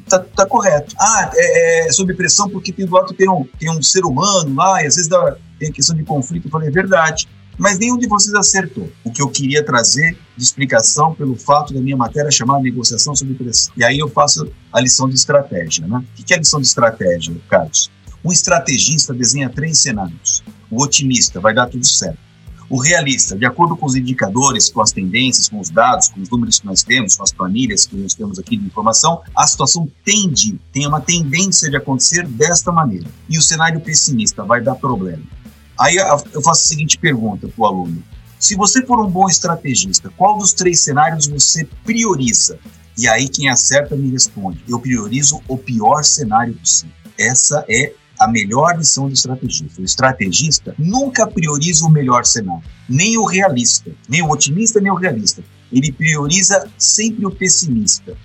Tá, tá, correto. Ah, é, é sob pressão porque tem do lado tem um, tem um ser humano lá, e às vezes dá, tem questão de conflito. Eu falei, é verdade. Mas nenhum de vocês acertou. O que eu queria trazer de explicação pelo fato da minha matéria chamar negociação sob pressão. E aí eu faço a lição de estratégia. Né? O que é a lição de estratégia, Carlos? Um estrategista desenha três cenários. O otimista vai dar tudo certo. O realista, de acordo com os indicadores, com as tendências, com os dados, com os números que nós temos, com as planilhas que nós temos aqui de informação, a situação tende, tem uma tendência de acontecer desta maneira. E o cenário pessimista vai dar problema. Aí eu faço a seguinte pergunta para o aluno: se você for um bom estrategista, qual dos três cenários você prioriza? E aí quem acerta me responde: eu priorizo o pior cenário possível. Essa é a melhor lição do estrategista. O estrategista nunca prioriza o melhor cenário, nem o realista, nem o otimista, nem o realista. Ele prioriza sempre o pessimista.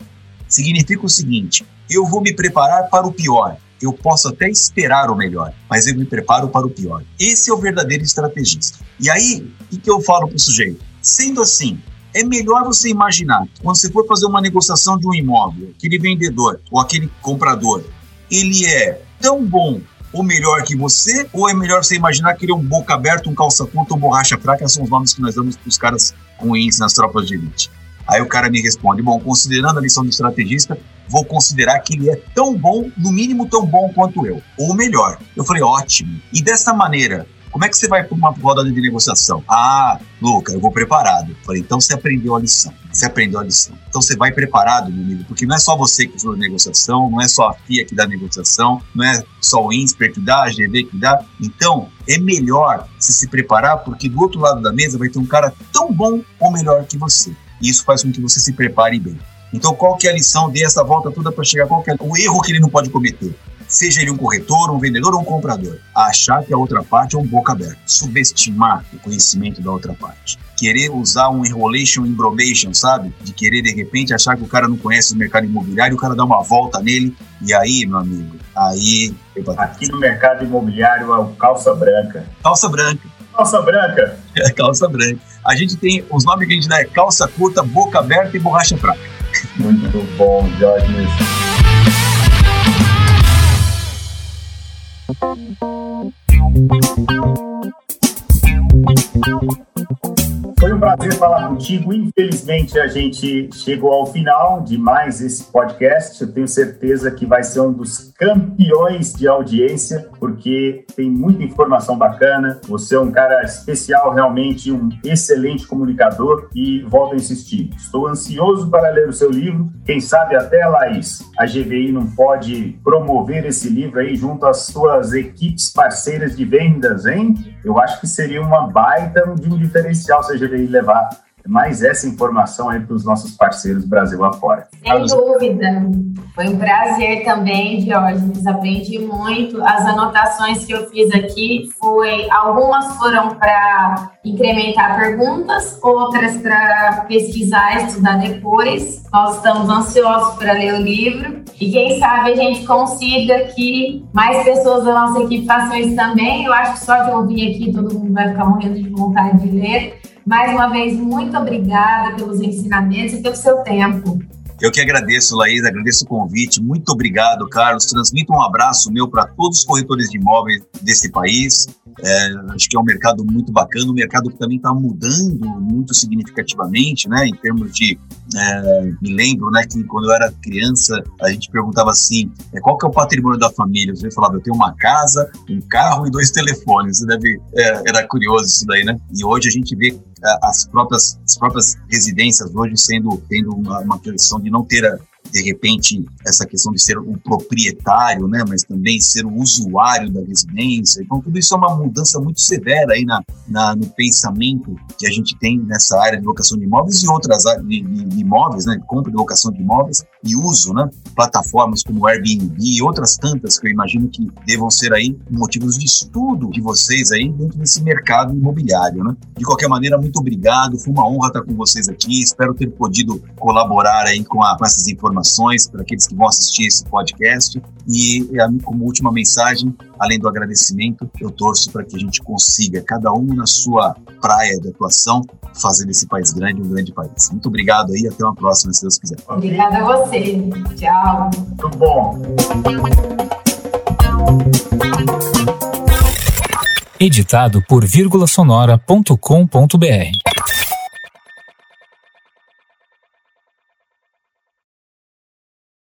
Significa o seguinte: eu vou me preparar para o pior. Eu posso até esperar o melhor, mas eu me preparo para o pior. Esse é o verdadeiro estrategista. E aí, o que eu falo para o sujeito? Sendo assim, é melhor você imaginar, quando você for fazer uma negociação de um imóvel, aquele vendedor ou aquele comprador, ele é tão bom ou melhor que você, ou é melhor você imaginar que ele é um boca aberta, um calça curta ou borracha fraca, são os nomes que nós damos para os caras ruins nas tropas de elite. Aí o cara me responde: bom, considerando a lição do estrategista, vou considerar que ele é tão bom, no mínimo tão bom quanto eu, ou melhor. Eu falei: ótimo. E dessa maneira, como é que você vai para uma roda de negociação? Ah, Luca, eu vou preparado. Falei, então você aprendeu a lição. Você aprendeu a lição. Então você vai preparado, meu amigo, porque não é só você que usa negociação, não é só a FIA que dá negociação, não é só o INSPER que dá, a GV que dá. Então, é melhor se se preparar, porque do outro lado da mesa vai ter um cara tão bom ou melhor que você. E isso faz com que você se prepare bem. Então, qual que é a lição dessa volta toda para chegar? Qual que é o erro que ele não pode cometer? seja ele um corretor, um vendedor ou um comprador, achar que a outra parte é um boca aberta, subestimar o conhecimento da outra parte, querer usar um enrolation embromation, sabe? De querer de repente achar que o cara não conhece o mercado imobiliário, o cara dá uma volta nele e aí, meu amigo, aí aqui no mercado imobiliário é o calça branca. Calça branca. Calça branca. É, calça branca. A gente tem os nomes que a gente dá é calça curta, boca aberta e borracha fraca. Muito bom, Jorge. Foi um prazer falar contigo. Infelizmente, a gente chegou ao final de mais esse podcast. Eu tenho certeza que vai ser um dos campeões de audiência, porque tem muita informação bacana. Você é um cara especial, realmente um excelente comunicador e volto a insistir. Estou ansioso para ler o seu livro. Quem sabe até, Laís, a GVI não pode promover esse livro aí junto às suas equipes parceiras de vendas, hein? Eu acho que seria uma baita de um diferencial se a GVI levar mais essa informação aí para os nossos parceiros Brasil afora. Sem dúvida. Foi um prazer também, Diógenes. Aprendi muito. As anotações que eu fiz aqui foi algumas foram para incrementar perguntas, outras para pesquisar, estudar depois. Nós estamos ansiosos para ler o livro e quem sabe a gente consiga que mais pessoas da nossa equipe façam isso também. Eu acho que só de ouvir aqui todo mundo vai ficar morrendo de vontade de ler. Mais uma vez, muito obrigada pelos ensinamentos e pelo seu tempo. Eu que agradeço, Laís, agradeço o convite. Muito obrigado, Carlos. Transmito um abraço meu para todos os corretores de imóveis desse país. É, acho que é um mercado muito bacana, um mercado que também está mudando muito significativamente, né? Em termos de, é, me lembro, né, que quando eu era criança a gente perguntava assim, é, qual que é o patrimônio da família? Você falava, eu tenho uma casa, um carro e dois telefones. Você deve, é, era curioso isso daí, né? E hoje a gente vê as próprias, as próprias residências hoje sendo tendo uma, uma de não ter de repente, essa questão de ser o proprietário, né, mas também ser o usuário da residência. Então, tudo isso é uma mudança muito severa aí na, na no pensamento que a gente tem nessa área de locação de imóveis e outras áreas de, de, de imóveis, né, compra e locação de imóveis e uso, né, plataformas como Airbnb e outras tantas que eu imagino que devam ser aí motivos de estudo de vocês aí dentro desse mercado imobiliário, né. De qualquer maneira, muito obrigado, foi uma honra estar com vocês aqui, espero ter podido colaborar aí com, a, com essas informações informações para aqueles que vão assistir esse podcast. E como última mensagem, além do agradecimento, eu torço para que a gente consiga, cada um na sua praia de atuação, fazer desse país grande um grande país. Muito obrigado aí, até uma próxima, se Deus quiser. Obrigada a você. Tchau. Muito bom. Editado por vírgulasonora.com.br